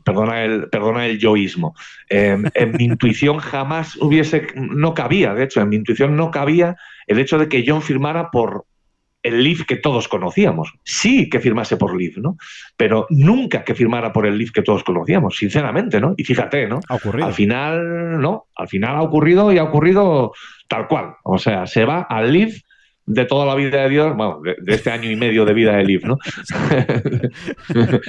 Perdona, el, perdona el yoísmo. en mi intuición jamás hubiese, no cabía, de hecho, en mi intuición no cabía el hecho de que John firmara por el Leaf que todos conocíamos. Sí que firmase por Leaf, ¿no? Pero nunca que firmara por el Leaf que todos conocíamos, sinceramente, ¿no? Y fíjate, ¿no? Ha ocurrido. Al final, no, al final ha ocurrido y ha ocurrido tal cual. O sea, se va al Leaf de toda la vida de Dios, bueno, de, este año y medio de vida de Liv, ¿no?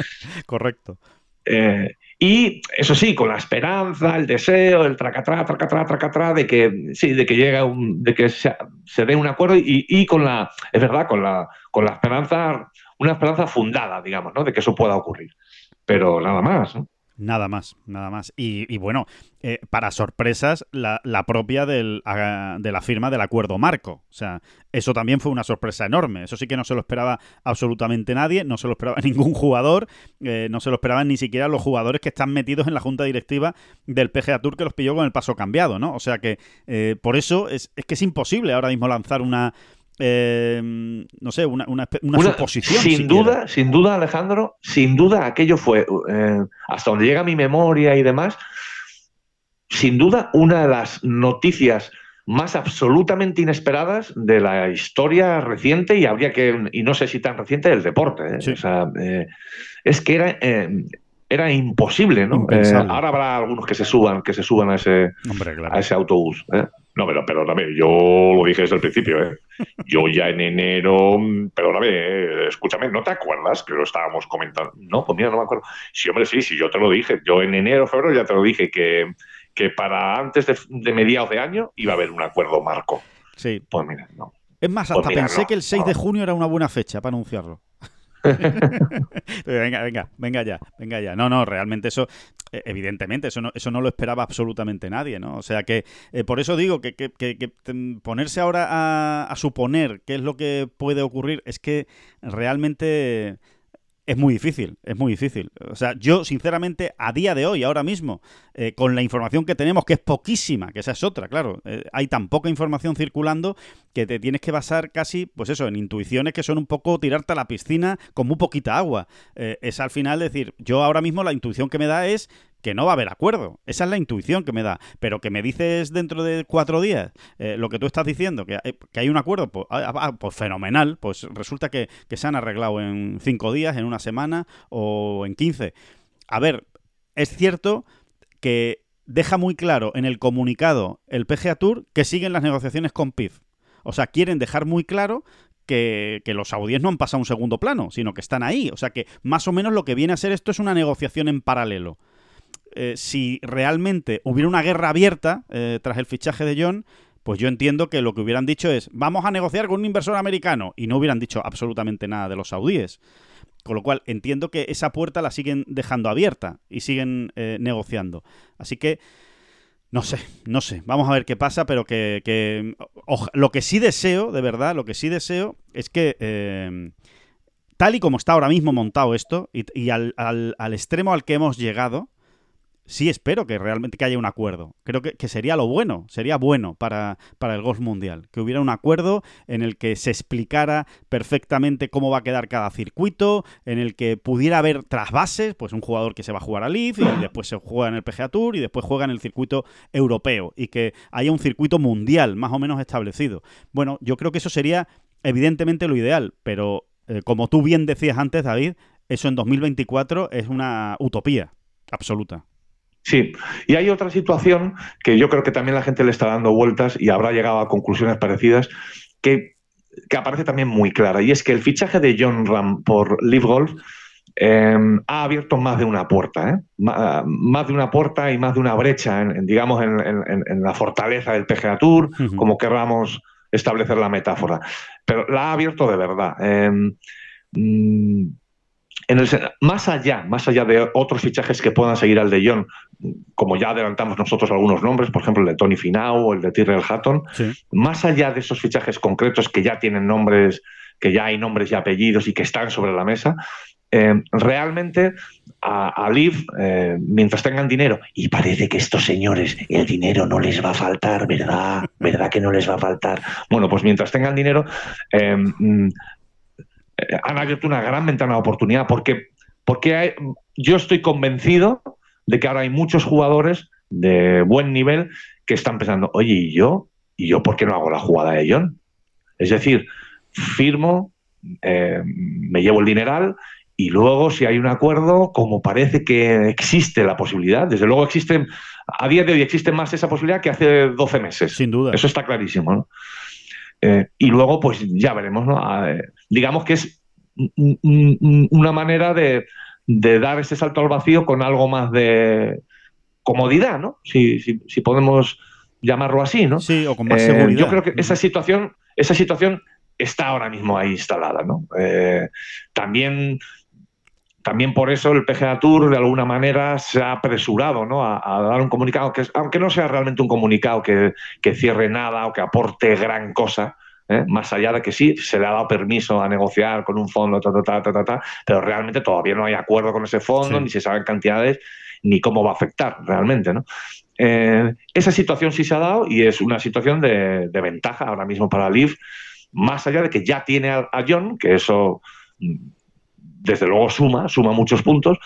Correcto. Eh, y eso sí, con la esperanza, el deseo, el tracatrá, tracatrá, tracatrá, de que sí, de que llegue un, de que se, dé un acuerdo y, y, con la, es verdad, con la, con la esperanza, una esperanza fundada, digamos, ¿no? De que eso pueda ocurrir. Pero nada más, ¿no? Nada más, nada más. Y, bueno, eh, para sorpresas, la, propia de la firma del acuerdo marco. O sea, eso también fue una sorpresa enorme. Eso sí que no se lo esperaba absolutamente nadie, no se lo esperaba ningún jugador, eh, no se lo esperaban ni siquiera los jugadores que están metidos en la junta directiva del PGA Tour que los pilló con el paso cambiado, ¿no? O sea que eh, por eso es, es que es imposible ahora mismo lanzar una, eh, no sé, una, una, suposición. Sin duda, sin duda, Alejandro, sin duda aquello fue, eh, hasta donde llega mi memoria y demás, sin duda una de las noticias más absolutamente inesperadas de la historia reciente y habría que, y no sé si tan reciente, del deporte. ¿eh? es que era, era imposible, ¿no? ahora habrá algunos que se suban, que se suban a ese, a ese autobús. No, pero perdóname, yo lo dije desde el principio, ¿eh? Yo ya en enero, perdóname, eh, escúchame, ¿no te acuerdas que lo estábamos comentando? No, pues mira, no me acuerdo. Sí, hombre, sí, sí, yo te lo dije. Yo en enero, febrero ya te lo dije que, que para antes de, mediados de año iba a haber un acuerdo marco. Sí. Pues mira, no. Es más, hasta pues pensé que el 6 de junio era una buena fecha para anunciarlo. venga, venga, venga ya, venga ya. No, no, realmente eso, eh, evidentemente, eso no, eso no lo esperaba absolutamente nadie, ¿no? O sea que, eh, por eso digo que, que, que, ponerse ahora a, a, suponer qué es lo que puede ocurrir es que realmente es muy difícil, es muy difícil. O sea, yo sinceramente a día de hoy, ahora mismo, eh, con la información que tenemos, que es poquísima, que esa es otra, claro, eh, hay tan poca información circulando que te tienes que basar casi, pues eso, en intuiciones que son un poco tirarte a la piscina con muy poquita agua. Eh, es al final decir, yo ahora mismo la intuición que me da es que no va a haber acuerdo. Esa es la intuición que me da. Pero que me dices dentro de cuatro días eh, lo que tú estás diciendo, que hay, un acuerdo, pues, ah, ah, pues, fenomenal. Pues resulta que, se han arreglado en cinco días, en una semana o en quince. A ver, es cierto que deja muy claro en el comunicado el PGA Tour que siguen las negociaciones con PIF. O sea, quieren dejar muy claro que, que, los saudíes no han pasado a un segundo plano, sino que están ahí. O sea que más o menos lo que viene a ser esto es una negociación en paralelo. Eh, si realmente hubiera una guerra abierta eh, tras el fichaje de John, pues yo entiendo que lo que hubieran dicho es, vamos a negociar con un inversor americano, y no hubieran dicho absolutamente nada de los saudíes. Con lo cual entiendo que esa puerta la siguen dejando abierta y siguen eh, negociando. Así que, no sé, no sé. Vamos a ver qué pasa, pero que, lo que sí deseo, de verdad, lo que sí deseo es que... tal y como está ahora mismo montado esto, y, al, al extremo al que hemos llegado, sí espero que realmente que haya un acuerdo. Creo que, sería lo bueno, sería bueno para, para, el golf mundial, que hubiera un acuerdo en el que se explicara perfectamente cómo va a quedar cada circuito, en el que pudiera haber trasvases, pues un jugador que se va a jugar a Leaf y después se juega en el PGA Tour y después juega en el circuito europeo y que haya un circuito mundial más o menos establecido. Bueno, yo creo que eso sería evidentemente lo ideal, pero eh, como tú bien decías antes, David, eso en 2024 es una utopía absoluta. Sí, y hay otra situación que yo creo que también la gente le está dando vueltas y habrá llegado a conclusiones parecidas, que, aparece también muy clara, y es que el fichaje de John Ram por Live Golf em, ha abierto más de una puerta, ¿eh? más de una puerta y más de una brecha, en, digamos, en, la fortaleza del PGA Tour, como querramos establecer la metáfora. Pero la ha abierto de verdad. Em, mm, más allá, más allá de otros fichajes que puedan seguir al de John, como ya adelantamos nosotros algunos nombres, por ejemplo el de Tony Finau o el de Tyrrell Hatton, más allá de esos fichajes concretos que ya tienen nombres, que ya hay nombres y apellidos y que están sobre la mesa, eh, realmente a, Liv, eh, mientras tengan dinero, y parece que estos señores el dinero no les va a faltar, ¿verdad? ¿Verdad que no les va a faltar? Bueno, pues mientras tengan dinero, eh, mm, han abierto una gran ventana de oportunidad porque, porque yo estoy convencido de que ahora hay muchos jugadores de buen nivel que están pensando, oye, ¿y yo? ¿Y yo por qué no hago la jugada de John? Es decir, firmo, eh, me llevo el dineral y luego si hay un acuerdo, como parece que existe la posibilidad, desde luego existe, a día de hoy existe más esa posibilidad que hace 12 meses. Sin duda. Eso está clarísimo, ¿no? Eh, y luego, pues ya veremos, ¿no? Ah, digamos que es una manera de, dar ese salto al vacío con algo más de comodidad, ¿no? Si, podemos llamarlo así, ¿no? Sí, o con más eh, seguridad. Yo creo que esa situación, esa situación está ahora mismo ahí instalada, ¿no? Eh, también también por eso el PGA Tour de alguna manera se ha apresurado ¿no? a, dar un comunicado, que aunque no sea realmente un comunicado que, cierre nada o que aporte gran cosa, ¿eh? más allá de que sí, se le ha dado permiso a negociar con un fondo, pero realmente todavía no hay acuerdo con ese fondo, ni se saben cantidades, ni cómo va a afectar realmente. ¿no? Eh, esa situación sí se ha dado y es una situación de, ventaja ahora mismo para Liv, más allá de que ya tiene a John, que eso desde luego suma, suma muchos puntos.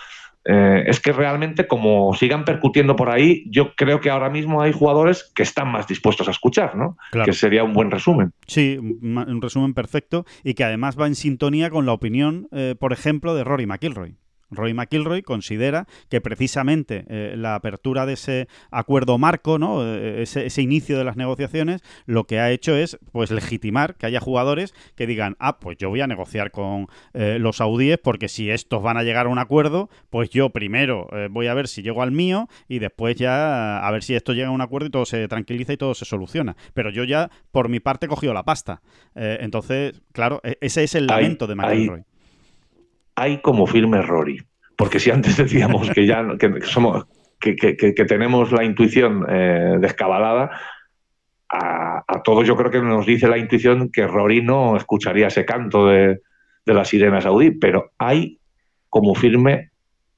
Eh, es que realmente como sigan percutiendo por ahí, yo creo que ahora mismo hay jugadores que están más dispuestos a escuchar, ¿no? Que sería un buen resumen. Sí, un resumen perfecto y que además va en sintonía con la opinión, eh, por ejemplo, de Rory McIlroy. Roy McIlroy considera que precisamente eh, la apertura de ese acuerdo marco, ¿no? Eh, ese, inicio de las negociaciones, lo que ha hecho es pues legitimar que haya jugadores que digan, ah, pues yo voy a negociar con eh, los saudíes porque si estos van a llegar a un acuerdo, pues yo primero voy a ver si llego al mío y después ya a ver si esto llega a un acuerdo y todo se tranquiliza y todo se soluciona. Pero yo ya, por mi parte, he cogido la pasta. entonces, claro, e, ese es el lamento de McIlroy hay como firme Rory. Porque si antes decíamos que ya que somos que, tenemos la intuición eh, descabalada, a, todos yo creo que nos dice la intuición que Rory no escucharía ese canto de, de la sirena saudí, pero hay como firme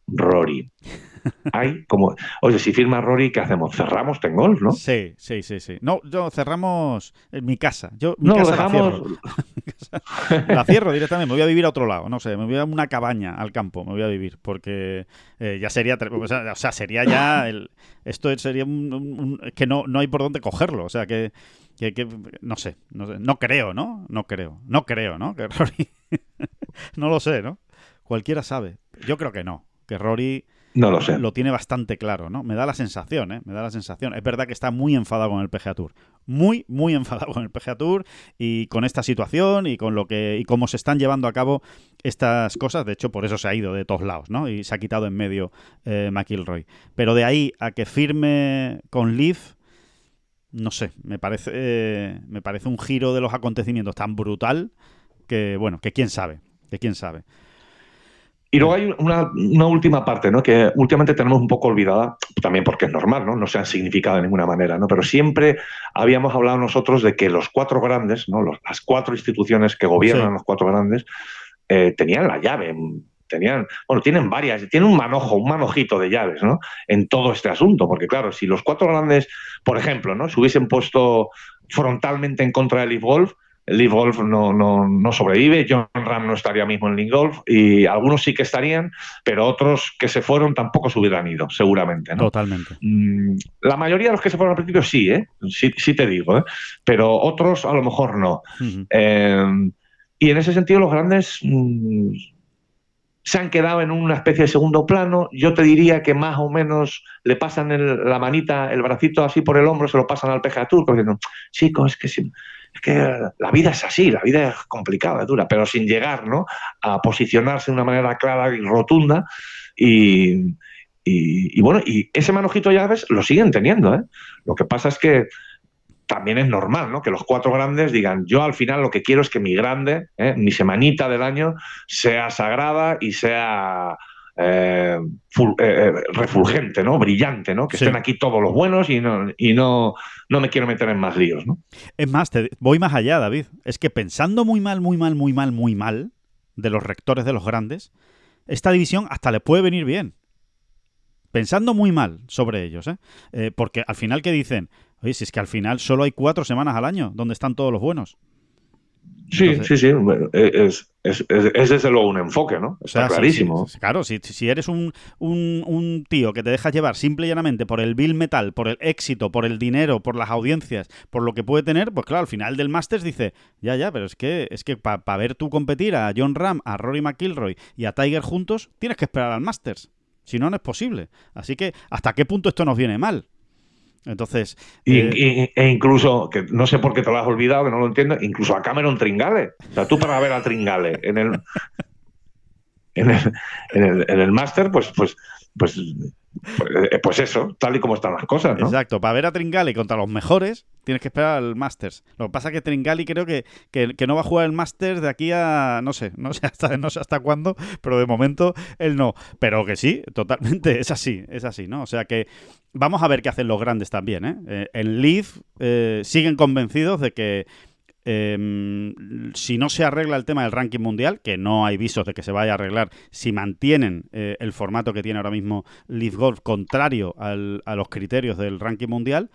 Rory hay como, oye, si firma Rory, ¿qué hacemos? Cerramos Tengol, ¿no? Sí, sí, sí, sí. No, yo cerramos en mi casa. Yo mi no, casa dejamos... la, cierro. directamente, me voy a vivir a otro lado, no sé, me voy a una cabaña al campo, me voy a vivir, porque eh, ya sería, o sea, sería ya, el, esto sería un, que no, no hay por dónde cogerlo, o sea, que, que, no, sé, no sé, no creo, ¿no? No creo, no creo, ¿no? Que Rory, no lo sé, ¿no? Cualquiera sabe. Yo creo que no, que Rory no lo sé. Lo tiene bastante claro, ¿no? Me da la sensación, ¿eh? Me da la sensación. Es verdad que está muy enfadado con el PGA Tour. Muy, muy enfadado con el PGA Tour y con esta situación y con lo que y cómo se están llevando a cabo estas cosas. De hecho, por eso se ha ido de todos lados, ¿no? Y se ha quitado en medio eh, McIlroy. Pero de ahí a que firme con Leaf, no sé, me parece, eh, me parece un giro de los acontecimientos tan brutal que, bueno, que quién sabe, que quién sabe. Y luego hay una, última parte, ¿no? Que últimamente tenemos un poco olvidada, también porque es normal, ¿no? No se han significado de ninguna manera, ¿no? Pero siempre habíamos hablado nosotros de que los cuatro grandes, ¿no? las cuatro instituciones que gobiernan los cuatro grandes, eh, tenían la llave, tenían, bueno, tienen varias, tienen un manojo, un manojito de llaves, ¿no? En todo este asunto, porque claro, si los cuatro grandes, por ejemplo, ¿no? Se hubiesen puesto frontalmente en contra del Leaf Golf, Leaf Golf no, no, sobrevive, John Ram no estaría mismo en Leaf Golf y algunos sí que estarían, pero otros que se fueron tampoco se hubieran ido, seguramente. Totalmente. Mm, la mayoría de los que se fueron al principio sí, ¿eh? sí, sí te digo, ¿eh? pero otros a lo mejor no. Eh, y en ese sentido los grandes mm, se han quedado en una especie de segundo plano. Yo te diría que más o menos le pasan la manita, el bracito así por el hombro, se lo pasan al PGA Tour, diciendo, chicos, es que si es que la vida es así, la vida es complicada, es dura, pero sin llegar ¿no? a posicionarse de una manera clara y rotunda. Y, y, bueno, y ese manojito llaves lo siguen teniendo. ¿eh? Lo que pasa es que también es normal, ¿no? Que los cuatro grandes digan, yo al final lo que quiero es que mi grande, ¿eh? mi semanita del año, sea sagrada y sea eh, eh, eh, refulgente, ¿no? Brillante, ¿no? Que estén aquí todos los buenos y no, y no, no me quiero meter en más líos, ¿no? Es más, te, voy más allá, David. Es que pensando muy mal, muy mal, muy mal, muy mal de los rectores de los grandes, esta división hasta le puede venir bien. Pensando muy mal sobre ellos, ¿eh? porque al final, ¿qué dicen? Oye, si es que al final solo hay cuatro semanas al año donde están todos los buenos. Sí, sí, sí. Es, es, es, desde luego un enfoque, ¿no? Está clarísimo. claro, si, si eres un, un, un, tío que te dejas llevar simple y llanamente por el bill metal, por el éxito, por el dinero, por las audiencias, por lo que puede tener, pues claro, al final del Masters dice, ya, ya, pero es que, es que para ver tú competir a John Ram, a Rory McIlroy y a Tiger juntos, tienes que esperar al Masters. Si no, no es posible. Así que, ¿hasta qué punto esto nos viene mal? Entonces. Eh, e incluso, que no sé por qué te lo has olvidado, que no lo entiendo, incluso a Cameron Tringale. O sea, tú para ver a Tringale en el. En el, en el, en el máster, pues, pues, pues pues, eh, pues, eso, tal y como están las cosas, ¿no? Exacto, para ver a Tringali contra los mejores tienes que esperar al Masters. Lo que pasa es que Tringali creo que, que, no va a jugar el Masters de aquí a, no sé, no sé hasta, no sé hasta cuándo, pero de momento él no. Pero que sí, totalmente, es así, es así, ¿no? O sea que vamos a ver qué hacen los grandes también, ¿eh? eh en Leaf eh, siguen convencidos de que Em, si no se arregla el tema del ranking mundial, que no hay visos de que se vaya a arreglar, si mantienen eh, el formato que tiene ahora mismo Leaf Golf contrario a los criterios del ranking mundial,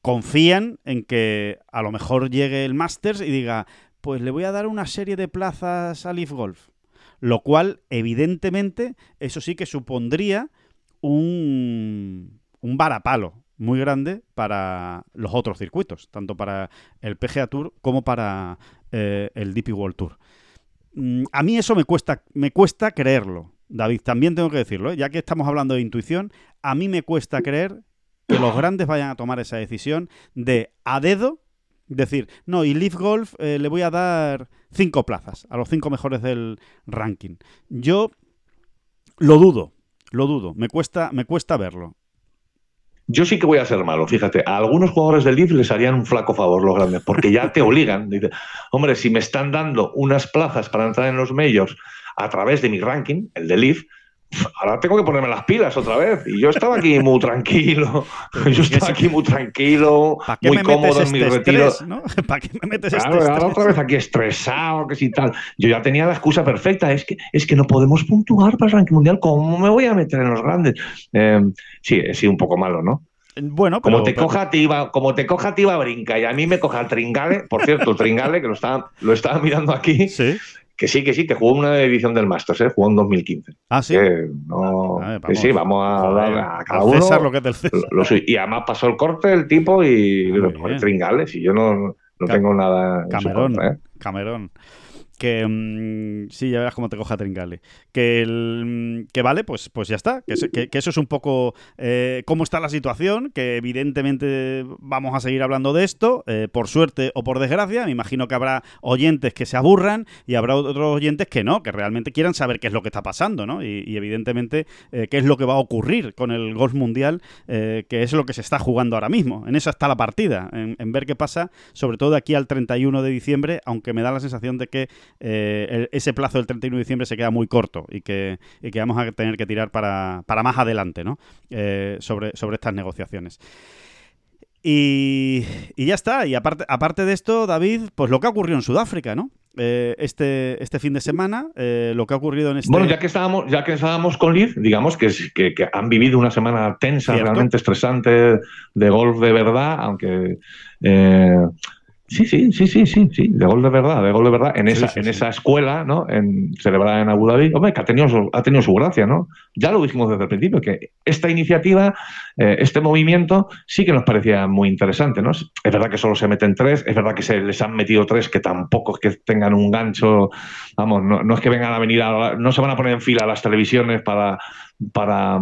confían en que a lo mejor llegue el Masters y diga, pues le voy a dar una serie de plazas a Leaf Golf. Lo cual, evidentemente, eso sí que supondría un, un varapalo muy grande para los otros circuitos, tanto para el PGA Tour como para eh, el DP World Tour. Mm, a mí eso me cuesta, me cuesta creerlo. David, también tengo que decirlo, ¿eh? ya que estamos hablando de intuición, a mí me cuesta creer que los grandes vayan a tomar esa decisión de a dedo decir, no, y Leaf Golf eh, le voy a dar cinco plazas a los cinco mejores del ranking. Yo lo dudo, lo dudo, me cuesta, me cuesta verlo. Yo sí que voy a ser malo, fíjate, a algunos jugadores del Leaf les harían un flaco favor los grandes, porque ya te obligan. Dice, hombre, si me están dando unas plazas para entrar en los majors a través de mi ranking, el de Leaf, ahora tengo que ponerme las pilas otra vez. Y yo estaba aquí muy tranquilo. Yo estaba aquí muy tranquilo, muy cómodo en mi este retiro. ¿Para qué me metes claro, este ahora otra vez aquí estresado, que si tal. Yo ya tenía la excusa perfecta. Es que, es que no podemos puntuar para el ranking mundial. ¿Cómo me voy a meter en los grandes? Eh, sí, he sido un poco malo, ¿no? Bueno, como te coja a ti, como te coja a ti, brinca y a mí me coja el Tringale, por cierto, Tringale, que lo estaba, lo estaba mirando aquí, ¿Sí? Que sí, que sí, que jugó una edición del Masters, ¿eh? jugó en 2015. Ah, sí. no, vamos, sí, vamos a dar a cada uno. César lo que es del César. Lo, y además pasó el corte el tipo y el Tringale, si yo no, no tengo nada. Camerón, ¿eh? Camerón que mm, sí, ya verás cómo te coja Trincale. Que, el, que vale, pues, pues ya está. Que, que, eso es un poco eh, cómo está la situación, que evidentemente vamos a seguir hablando de esto, eh, por suerte o por desgracia. Me imagino que habrá oyentes que se aburran y habrá otros oyentes que no, que realmente quieran saber qué es lo que está pasando, ¿no? Y, evidentemente eh, qué es lo que va a ocurrir con el golf mundial, que es lo que se está jugando ahora mismo. En eso está la partida, en, en ver qué pasa, sobre todo de aquí al 31 de diciembre, aunque me da la sensación de que eh, ese plazo del 31 de diciembre se queda muy corto y que, y que vamos a tener que tirar para, para más adelante ¿no? Eh, sobre, sobre estas negociaciones. Y, y, ya está. Y aparte, aparte de esto, David, pues lo que ha ocurrido en Sudáfrica, ¿no? Eh, este, este fin de semana, lo que ha ocurrido en este... Bueno, ya que estábamos, ya que estábamos con Liz, digamos que, que, que han vivido una semana tensa, realmente estresante, de golf de verdad, aunque... Sí, sí, sí, sí, sí, sí, de gol de verdad, de gol de verdad, en esa, en esa escuela, ¿no? En, celebrada en Abu Dhabi, hombre, que ha tenido, su, ha tenido su gracia, ¿no? Ya lo dijimos desde el principio, que esta iniciativa, eh, este movimiento, sí que nos parecía muy interesante, ¿no? Es verdad que solo se meten tres, es verdad que se les han metido tres, que tampoco es que tengan un gancho, vamos, no, no es que vengan a venir a, no se van a poner en fila las televisiones para, para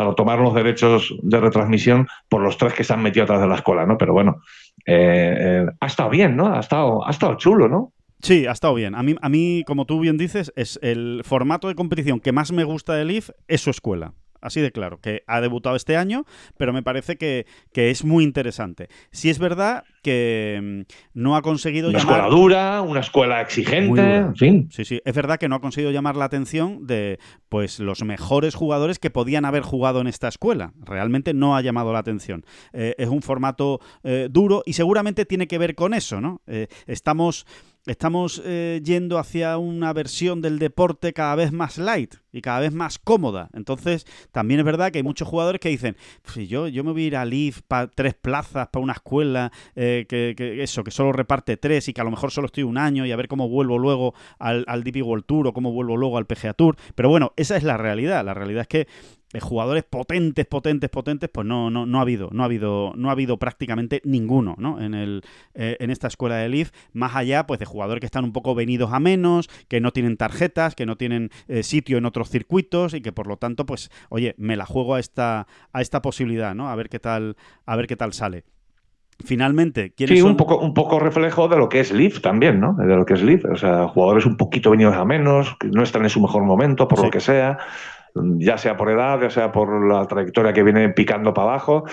para tomar los derechos de retransmisión por los tres que se han metido atrás de la escuela, ¿no? Pero bueno, eh, eh, ha estado bien, ¿no? Ha estado, ha estado chulo, ¿no? Sí, ha estado bien. A mí, a mí, como tú bien dices, es el formato de competición que más me gusta del IF es su escuela. Así de claro, que ha debutado este año, pero me parece que, es muy interesante. Si es verdad que mm, no ha conseguido una llamar... escuela dura, una escuela exigente, en fin. Sí, sí, es verdad que no ha conseguido llamar la atención de pues los mejores jugadores que podían haber jugado en esta escuela. Realmente no ha llamado la atención. Eh, es un formato eh, duro y seguramente tiene que ver con eso, ¿no? Eh, estamos estamos eh, yendo hacia una versión del deporte cada vez más light y cada vez más cómoda. Entonces, también es verdad que hay muchos jugadores que dicen, si yo, yo me voy a ir a Leaf para tres plazas, para una escuela, eh, que, eso, que solo reparte tres y que a lo mejor solo estoy un año y a ver cómo vuelvo luego al, al DP World Tour o cómo vuelvo luego al PGA Tour. Pero bueno, esa es la realidad. La realidad es que de jugadores potentes, potentes, potentes, pues no, no, no ha habido, no ha habido, no ha habido prácticamente ninguno, ¿no? En el, eh, en esta escuela de Leaf, más allá, pues, de jugadores que están un poco venidos a menos, que no tienen tarjetas, que no tienen eh, sitio en otros circuitos y que por lo tanto, pues, oye, me la juego a esta, a esta posibilidad, ¿no? A ver qué tal, a ver qué tal sale. Finalmente, ¿quiénes Sí, un poco, un poco reflejo de lo que es Leaf también, ¿no? De lo que es Leaf. O sea, jugadores un poquito venidos a menos, que no están en su mejor momento, por lo que sea ya sea por edad, ya sea por la trayectoria que viene picando para abajo,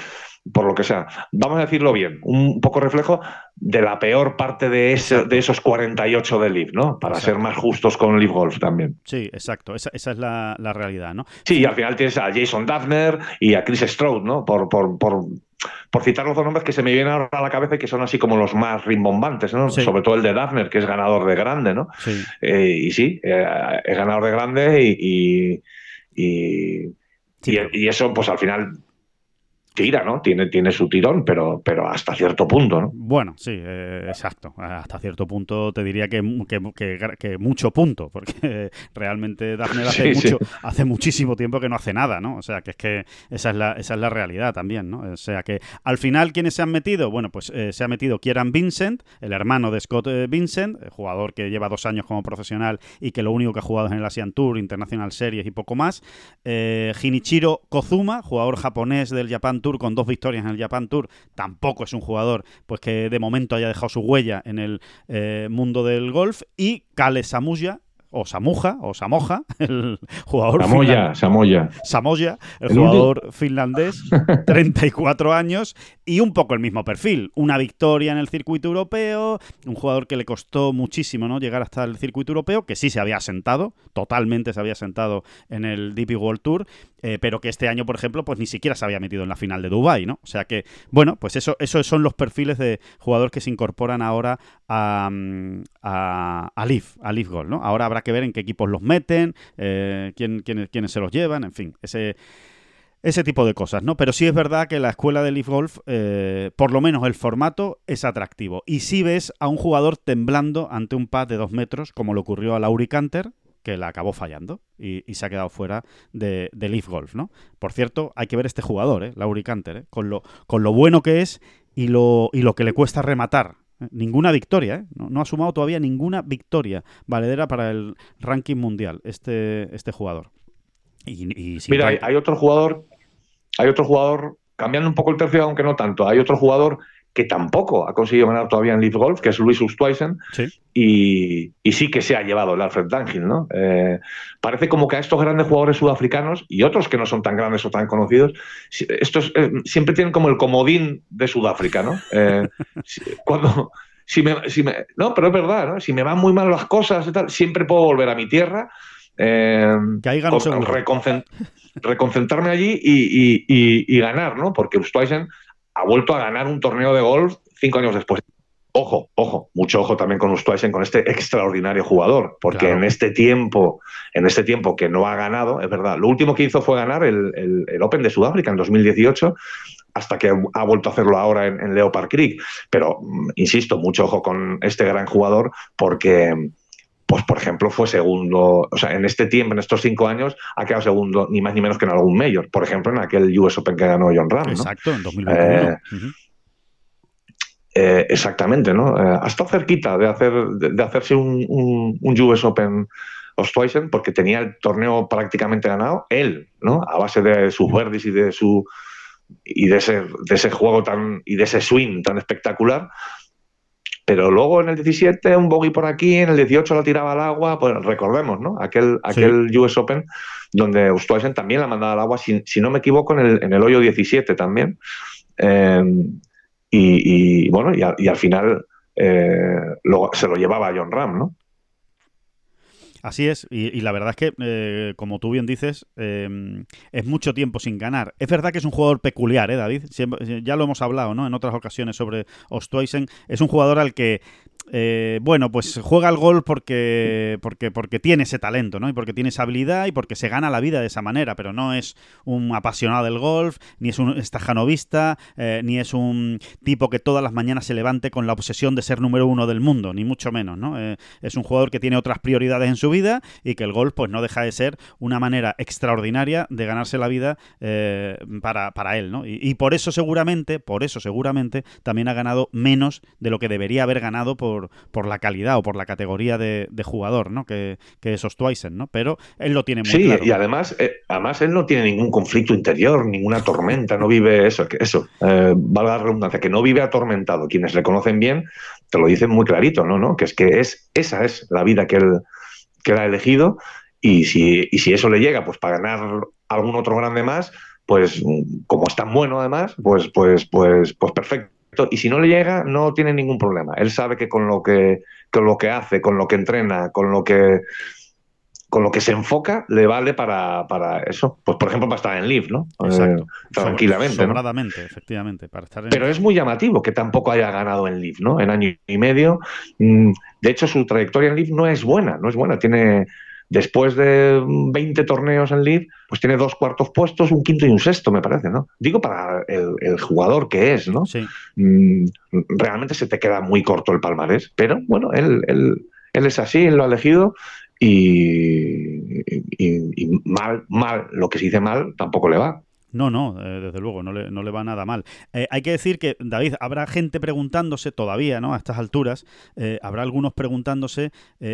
por lo que sea. Vamos a decirlo bien, un poco reflejo de la peor parte de, de esos 48 de Leaf, ¿no? Para ser más justos con Leaf Golf también. Sí, exacto, esa, es la, realidad, ¿no? Sí, y al final tienes a Jason Duffner y a Chris Stroud, ¿no? Por, por, por, por citar los dos nombres que se me vienen ahora a la cabeza y que son así como los más rimbombantes, ¿no? Sobre todo el de Duffner, que es ganador de grande, ¿no? Sí. Eh, y sí, eh, es ganador de grande y y, y, eso, pues al final tira, ¿no? Tiene, tiene su tirón, pero, pero hasta cierto punto, ¿no? Bueno, sí, eh, exacto. Hasta cierto punto te diría que, que, mucho punto, porque realmente Daphne hace, mucho, hace muchísimo tiempo que no hace nada, ¿no? O sea, que es que esa es la, esa es la realidad también, ¿no? O sea, que al final, ¿quiénes se han metido? Bueno, pues eh, se ha metido Kieran Vincent, el hermano de Scott eh, Vincent, jugador que lleva dos años como profesional y que lo único que ha jugado es en el Asian Tour, International Series y poco más. Hinichiro Kozuma, jugador japonés del Japan Tour con dos victorias en el Japan Tour, tampoco es un jugador pues que de momento haya dejado su huella en el eh, mundo del golf. Y Kale Samuya, o Samuja, o Samoja, el jugador Samoya, Samoya. Samoya, el, jugador finlandés, 34 años y un poco el mismo perfil. Una victoria en el circuito europeo, un jugador que le costó muchísimo ¿no? llegar hasta el circuito europeo, que sí se había sentado, totalmente se había sentado en el DP World Tour, eh, pero que este año, por ejemplo, pues ni siquiera se había metido en la final de Dubai, ¿no? O sea que, bueno, pues eso, esos son los perfiles de jugadores que se incorporan ahora a, mm, a, a Leaf, a Leaf ¿no? Ahora habrá que ver en qué equipos los meten, eh, quién, quiénes se los llevan, en fin, ese ese tipo de cosas, ¿no? Pero sí es verdad que la escuela de Leaf Golf, eh, por lo menos el formato, es atractivo. Y sí ves a un jugador temblando ante un pad de dos metros, como le ocurrió a Laurie Canter, que la acabó fallando y, se ha quedado fuera de, Leaf Golf, ¿no? Por cierto, hay que ver este jugador, ¿eh? Canter, ¿eh? con, lo, con lo bueno que es y lo, y lo que le cuesta rematar Ninguna victoria, ¿eh? no, ha sumado todavía ninguna victoria valedera para el ranking mundial este, este jugador. Y, Mira, hay, otro jugador, hay otro jugador, cambiando un poco el tercio, aunque no tanto, hay otro jugador que tampoco ha conseguido ganar todavía en Leaf Golf, que es Luis Ustweisen, y, sí que se ha llevado el Alfred Dunhill, ¿no? Eh, parece como que a estos grandes jugadores sudafricanos y otros que no son tan grandes o tan conocidos, estos eh, siempre tienen como el comodín de Sudáfrica, ¿no? Eh, cuando, si me, no, pero es verdad, ¿no? Si me van muy mal las cosas y tal, siempre puedo volver a mi tierra. que ahí reconcentrarme allí y, ganar, ¿no? Porque Ustweisen ha vuelto a ganar un torneo de golf cinco años después. Ojo, ojo, mucho ojo también con Ustweisen, con este extraordinario jugador, porque en este tiempo, en este tiempo que no ha ganado, es verdad, lo último que hizo fue ganar el, Open de Sudáfrica en 2018, hasta que ha vuelto a hacerlo ahora en, Leopard Creek. Pero, mm, insisto, mucho ojo con este gran jugador, porque pues por ejemplo fue segundo, o sea, en este tiempo, en estos cinco años, ha quedado segundo ni más ni menos que en algún mayor. Por ejemplo, en aquel US Open que ganó John Ram. Exacto, en 2021. Eh, eh, exactamente, ¿no? Eh, ha estado cerquita de, hacer, de, hacerse un, un, US Open Ostweisen porque tenía el torneo prácticamente ganado él, ¿no? A base de sus verdes y de su y de ese, de ese juego tan y de ese swing tan espectacular pero luego en el 17 un bogey por aquí, en el 18 lo tiraba al agua, pues recordemos, ¿no? Aquel, aquel US Open donde Ustweisen también la mandaba al agua, si, no me equivoco, en el, en el hoyo 17 también. Em, y, bueno, y, al final eh, se lo llevaba a John Ram, ¿no? Así es, y, la verdad es que, eh, como tú bien dices, em, es mucho tiempo sin ganar. Es verdad que es un jugador peculiar, ¿eh, David? ya lo hemos hablado, ¿no? En otras ocasiones sobre Ostweisen. Es un jugador al que eh, bueno, pues juega al gol porque, porque, porque tiene ese talento, ¿no? Y porque tiene esa habilidad y porque se gana la vida de esa manera, pero no es un apasionado del golf, ni es un estajanovista, eh, ni es un tipo que todas las mañanas se levante con la obsesión de ser número uno del mundo, ni mucho menos, ¿no? Eh, es un jugador que tiene otras prioridades en su vida y que el golf, pues no deja de ser una manera extraordinaria de ganarse la vida para, para, él, ¿no? Y, y por eso seguramente, por eso seguramente, también ha ganado menos de lo que debería haber ganado por por, la calidad o por la categoría de, jugador, ¿no? Que, que es Ostweisen, ¿no? Pero él lo tiene muy sí, claro. y además, eh, además él no tiene ningún conflicto interior, ninguna tormenta, no vive eso, que eso, eh, valga la redundancia, que no vive atormentado. Quienes le conocen bien te lo dicen muy clarito, ¿no? ¿no? Que es que es, esa es la vida que él, que él ha elegido y si, y si eso le llega, pues para ganar algún otro grande más, pues como es tan bueno además, pues, pues, pues, pues perfecto y si no le llega, no tiene ningún problema. Él sabe que con lo que, con lo que hace, con lo que entrena, con lo que con lo que se enfoca, le vale para, para eso. Pues, por ejemplo, para estar en Leaf, ¿no? Exacto. Eh, tranquilamente. Sobradamente, efectivamente. Para estar Pero es muy llamativo que tampoco haya ganado en Leaf, ¿no? En año y medio. Mm, de hecho, su trayectoria en Leaf no es buena, no es buena. Tiene después de 20 torneos en League, pues tiene dos cuartos puestos, un quinto y un sexto, me parece, ¿no? Digo para el, jugador que es, ¿no? Sí. Mm, realmente se te queda muy corto el palmarés, pero bueno, él, él, él es así, él lo ha elegido y, y, mal, mal, lo que se dice mal, tampoco le va. No, no, eh, desde luego, no le, no le, va nada mal. Eh, hay que decir que, David, habrá gente preguntándose todavía, ¿no? A estas alturas, eh, habrá algunos preguntándose,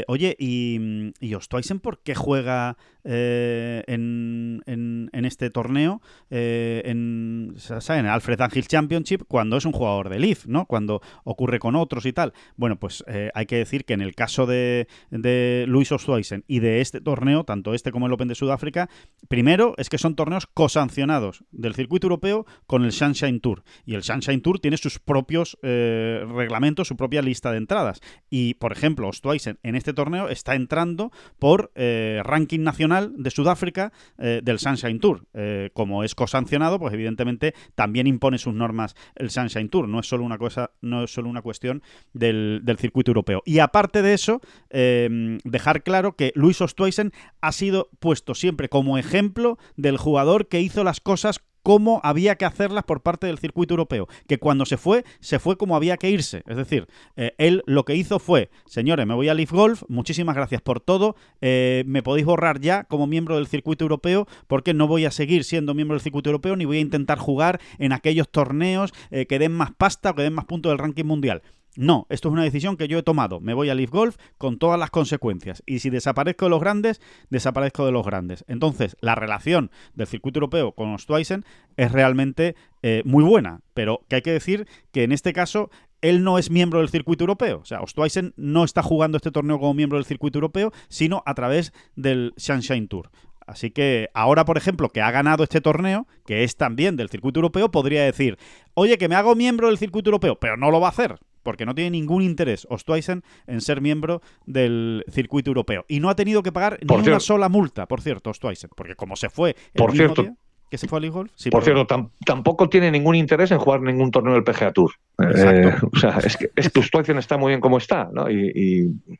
oye, ¿y, y Ostweisen por qué juega en, en, este torneo en, en, el Alfred Angel Championship cuando es un jugador de Leaf, ¿no? Cuando ocurre con otros y tal. Bueno, pues hay que decir que en el caso de, de Luis Ostweisen y de este torneo, tanto este como el Open de Sudáfrica, primero es que son torneos cosancionados del circuito europeo con el Sunshine Tour. Y el Sunshine Tour tiene sus propios eh, reglamentos, su propia lista de entradas. Y, por ejemplo, Ostweisen en este torneo está entrando por eh, ranking nacional de Sudáfrica eh, del Sunshine Tour. como es cosancionado, pues evidentemente también impone sus normas el Sunshine Tour. No es solo una cosa, no es solo una cuestión del, del circuito europeo. Y aparte de eso, dejar claro que Luis Ostweisen ha sido puesto siempre como ejemplo del jugador que hizo las cosas cosas como había que hacerlas por parte del circuito europeo. Que cuando se fue, se fue como había que irse. Es decir, eh, él lo que hizo fue, señores, me voy a Leaf Golf, muchísimas gracias por todo, eh, me podéis borrar ya como miembro del circuito europeo porque no voy a seguir siendo miembro del circuito europeo ni voy a intentar jugar en aquellos torneos eh, que den más pasta o que den más puntos del ranking mundial. No, esto es una decisión que yo he tomado. Me voy a Leaf Golf con todas las consecuencias. Y si desaparezco de los grandes, desaparezco de los grandes. Entonces, la relación del circuito europeo con Ostweisen es realmente eh, muy buena. Pero que hay que decir que en este caso él no es miembro del circuito europeo. O sea, Ostweisen no está jugando este torneo como miembro del circuito europeo, sino a través del Sunshine Tour. Así que ahora, por ejemplo, que ha ganado este torneo, que es también del circuito europeo, podría decir, oye, que me hago miembro del circuito europeo, pero no lo va a hacer porque no tiene ningún interés Ostweisen en ser miembro del circuito europeo. Y no ha tenido que pagar ni una sola multa, por cierto, Ostweisen, porque como se fue el por cierto, que se fue al golf por cierto, tampoco tiene ningún interés en jugar ningún torneo del PGA Tour. Eh, o sea, es que, es que Ostweisen está muy bien como está, ¿no? y, y,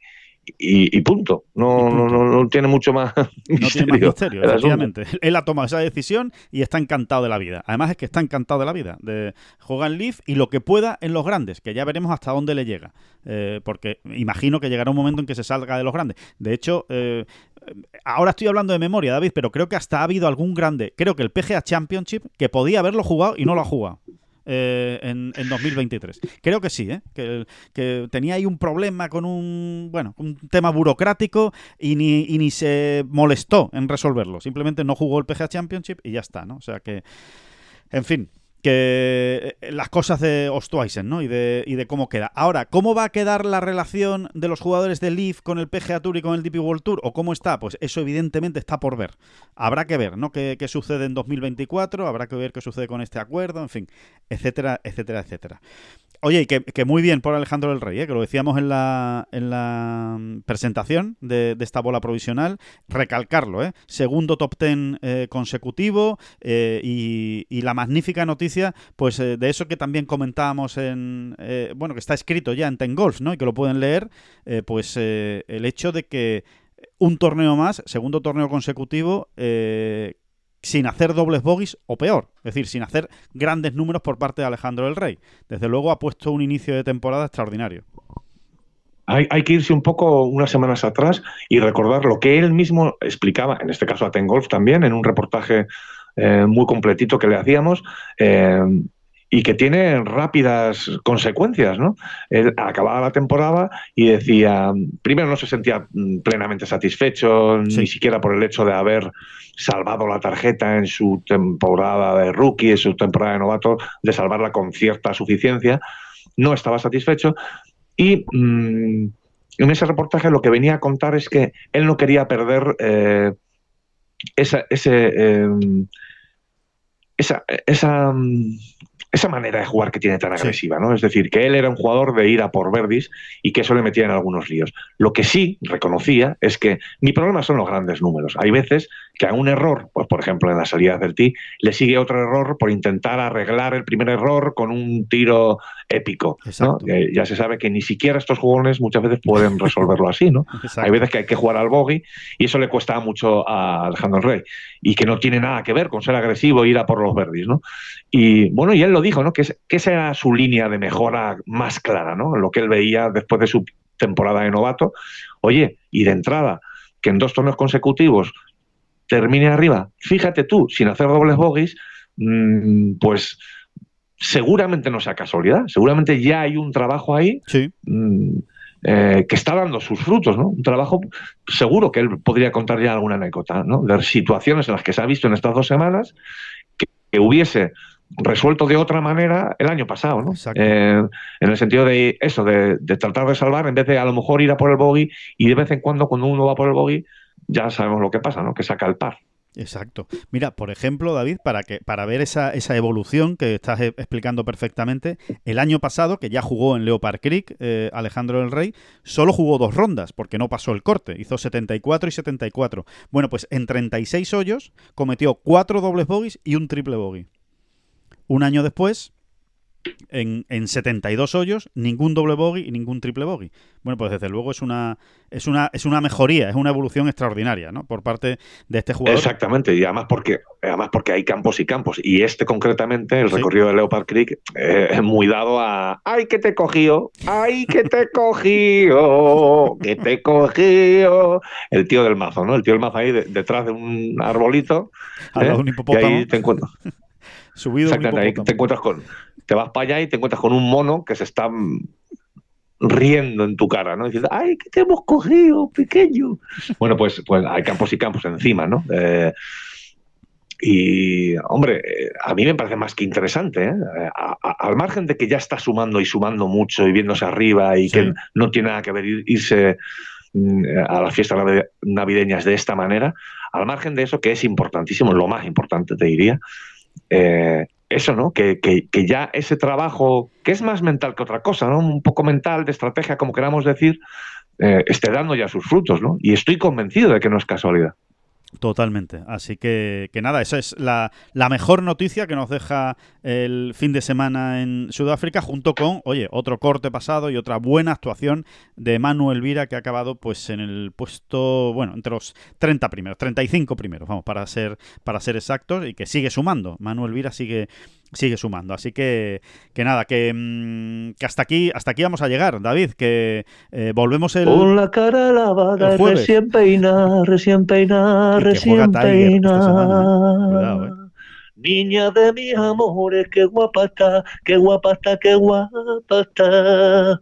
punto. No, No, no, tiene mucho más misterio. No tiene más efectivamente. Él ha tomado esa decisión y está encantado de la vida. Además es que está encantado de la vida. De jugar en Leaf y lo que pueda en los grandes, que ya veremos hasta dónde le llega. Eh, porque imagino que llegará un momento en que se salga de los grandes. De hecho, eh, ahora estoy hablando de memoria, David, pero creo que hasta ha habido algún grande, creo que el PGA Championship, que podía haberlo jugado y no lo ha jugado. Eh, en, 2023. Creo que sí, ¿eh? que, tenía ahí un problema con un, bueno, un tema burocrático y ni, y ni se molestó en resolverlo. Simplemente no jugó el PGA Championship y ya está, ¿no? O sea que, en fin, que eh, las cosas de Ostweisen, ¿no? Y de, y de cómo queda. Ahora, ¿cómo va a quedar la relación de los jugadores de Leaf con el PGA Tour y con el DP World Tour? ¿O cómo está? Pues eso evidentemente está por ver. Habrá que ver, ¿no? ¿Qué, qué sucede en 2024? Habrá que ver qué sucede con este acuerdo, en fin, etcétera, etcétera, etcétera. Oye, que, que, muy bien por Alejandro del Rey, ¿eh? que lo decíamos en la, en la presentación de, esta bola provisional, recalcarlo, ¿eh? segundo top ten eh, consecutivo eh, y, la magnífica noticia, pues de eso que también comentábamos en, bueno, que está escrito ya en Ten Golf, ¿no? Y que lo pueden leer, pues el hecho de que un torneo más, segundo torneo consecutivo, sin hacer dobles bogies o peor, es decir, sin hacer grandes números por parte de Alejandro del Rey. Desde luego ha puesto un inicio de temporada extraordinario. Hay, que irse un poco unas semanas atrás y recordar lo que él mismo explicaba, en este caso a Ten Golf también, en un reportaje eh, muy completito que le hacíamos. Eh, y que tiene rápidas consecuencias, ¿no? Él acababa la temporada y decía, primero no se sentía mm, plenamente satisfecho, ni siquiera por el hecho de haber salvado la tarjeta en su temporada de rookie, en su temporada de novato, de salvarla con cierta suficiencia, no estaba satisfecho y mm, en ese reportaje lo que venía a contar es que él no quería perder eh, esa, ese, em, esa, esa, mm, esa manera de jugar que tiene tan agresiva, ¿no? Es decir, que él era un jugador de ir a por verdis y que eso le metía en algunos líos. Lo que sí reconocía es que mi problema son los grandes números. Hay veces que a un error, pues por ejemplo en la salida del tee, le sigue otro error por intentar arreglar el primer error con un tiro épico. ¿no? ya se sabe que ni siquiera estos jugones muchas veces pueden resolverlo así, ¿no? Hay veces que hay que jugar al bogey y eso le cuesta mucho a Alejandro Rey y que no tiene nada que ver con ser agresivo e ir a por los verdes, ¿no? Y bueno, y él lo dijo, ¿no? Que, que esa era su línea de mejora más clara, ¿no? Lo que él veía después de su temporada de novato. Oye, y de entrada, que en dos torneos consecutivos termine arriba, fíjate tú, sin hacer dobles bogies, mm, pues seguramente no sea casualidad, seguramente ya hay un trabajo ahí mm, eh, que está dando sus frutos, ¿no? Un trabajo seguro que él podría contar ya alguna anécdota, ¿no? De situaciones en las que se ha visto en estas dos semanas que, hubiese resuelto de otra manera el año pasado, ¿no? Eh, en el sentido de eso, de, de, tratar de salvar en vez de a lo mejor ir a por el bogey y de vez en cuando cuando uno va por el bogey ya sabemos lo que pasa, ¿no? Que saca el par. Exacto. Mira, por ejemplo, David, para que para ver esa, esa evolución que estás e, explicando perfectamente, el año pasado, que ya jugó en Leopard Creek, eh, Alejandro del Rey, solo jugó dos rondas, porque no pasó el corte. Hizo 74 y 74. Bueno, pues en 36 hoyos cometió cuatro dobles bogies y un triple bogey. Un año después, en, en 72 hoyos, ningún doble bogey y ningún triple bogey. Bueno, pues desde luego es una, es una, es una mejoría, es una evolución extraordinaria, ¿no? Por parte de este jugador. Exactamente, y además porque, además porque hay campos y campos. Y este concretamente, el recorrido de Leopard Creek, eh, es muy dado a ¡ay que te cogió! ¡Ay que te cogió! ¡Que te cogió! El tío del mazo, ¿no? El tío del mazo ahí detrás de un arbolito. ¿eh? un hipopótamo. Y ahí te encuentras. Subido Exactamente, ahí te encuentras con te vas para allá y te encuentras con un mono que se está riendo en tu cara, ¿no? Diciendo, ¡ay, que te hemos cogido, pequeño! Bueno, pues, pues hay campos y campos encima, ¿no? Eh, y, hombre, a mí me parece más que interesante, ¿eh? al margen de que ya está sumando y sumando mucho y viéndose arriba y que no tiene nada que ver irse mm, a las fiestas navideñas de esta manera, al margen de eso, que es importantísimo, lo más importante te diría, eh, eso, ¿no? Que, que, ya ese trabajo, que es más mental que otra cosa, ¿no? Un poco mental, de estrategia, como queramos decir, eh, esté dando ya sus frutos, ¿no? Y estoy convencido de que no es casualidad. Totalmente. Así que, que nada, esa es la, la, mejor noticia que nos deja el fin de semana en Sudáfrica, junto con, oye, otro corte pasado y otra buena actuación de Manuel Vira, que ha acabado pues en el puesto, bueno, entre los 30 primeros, 35 primeros, vamos, para ser, para ser exactos, y que sigue sumando. Manuel Vira sigue sigue sumando. Así que, que nada, que, mm, que, hasta aquí hasta aquí vamos a llegar, David, que eh, volvemos el Con la cara lavada, recién peinada, recién peinada, recién peinada. Eh. Niña de mis amores, qué guapa está, qué guapa está, qué guapa está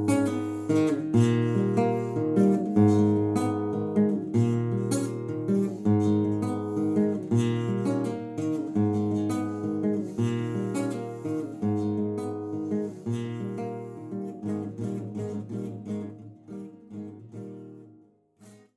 Música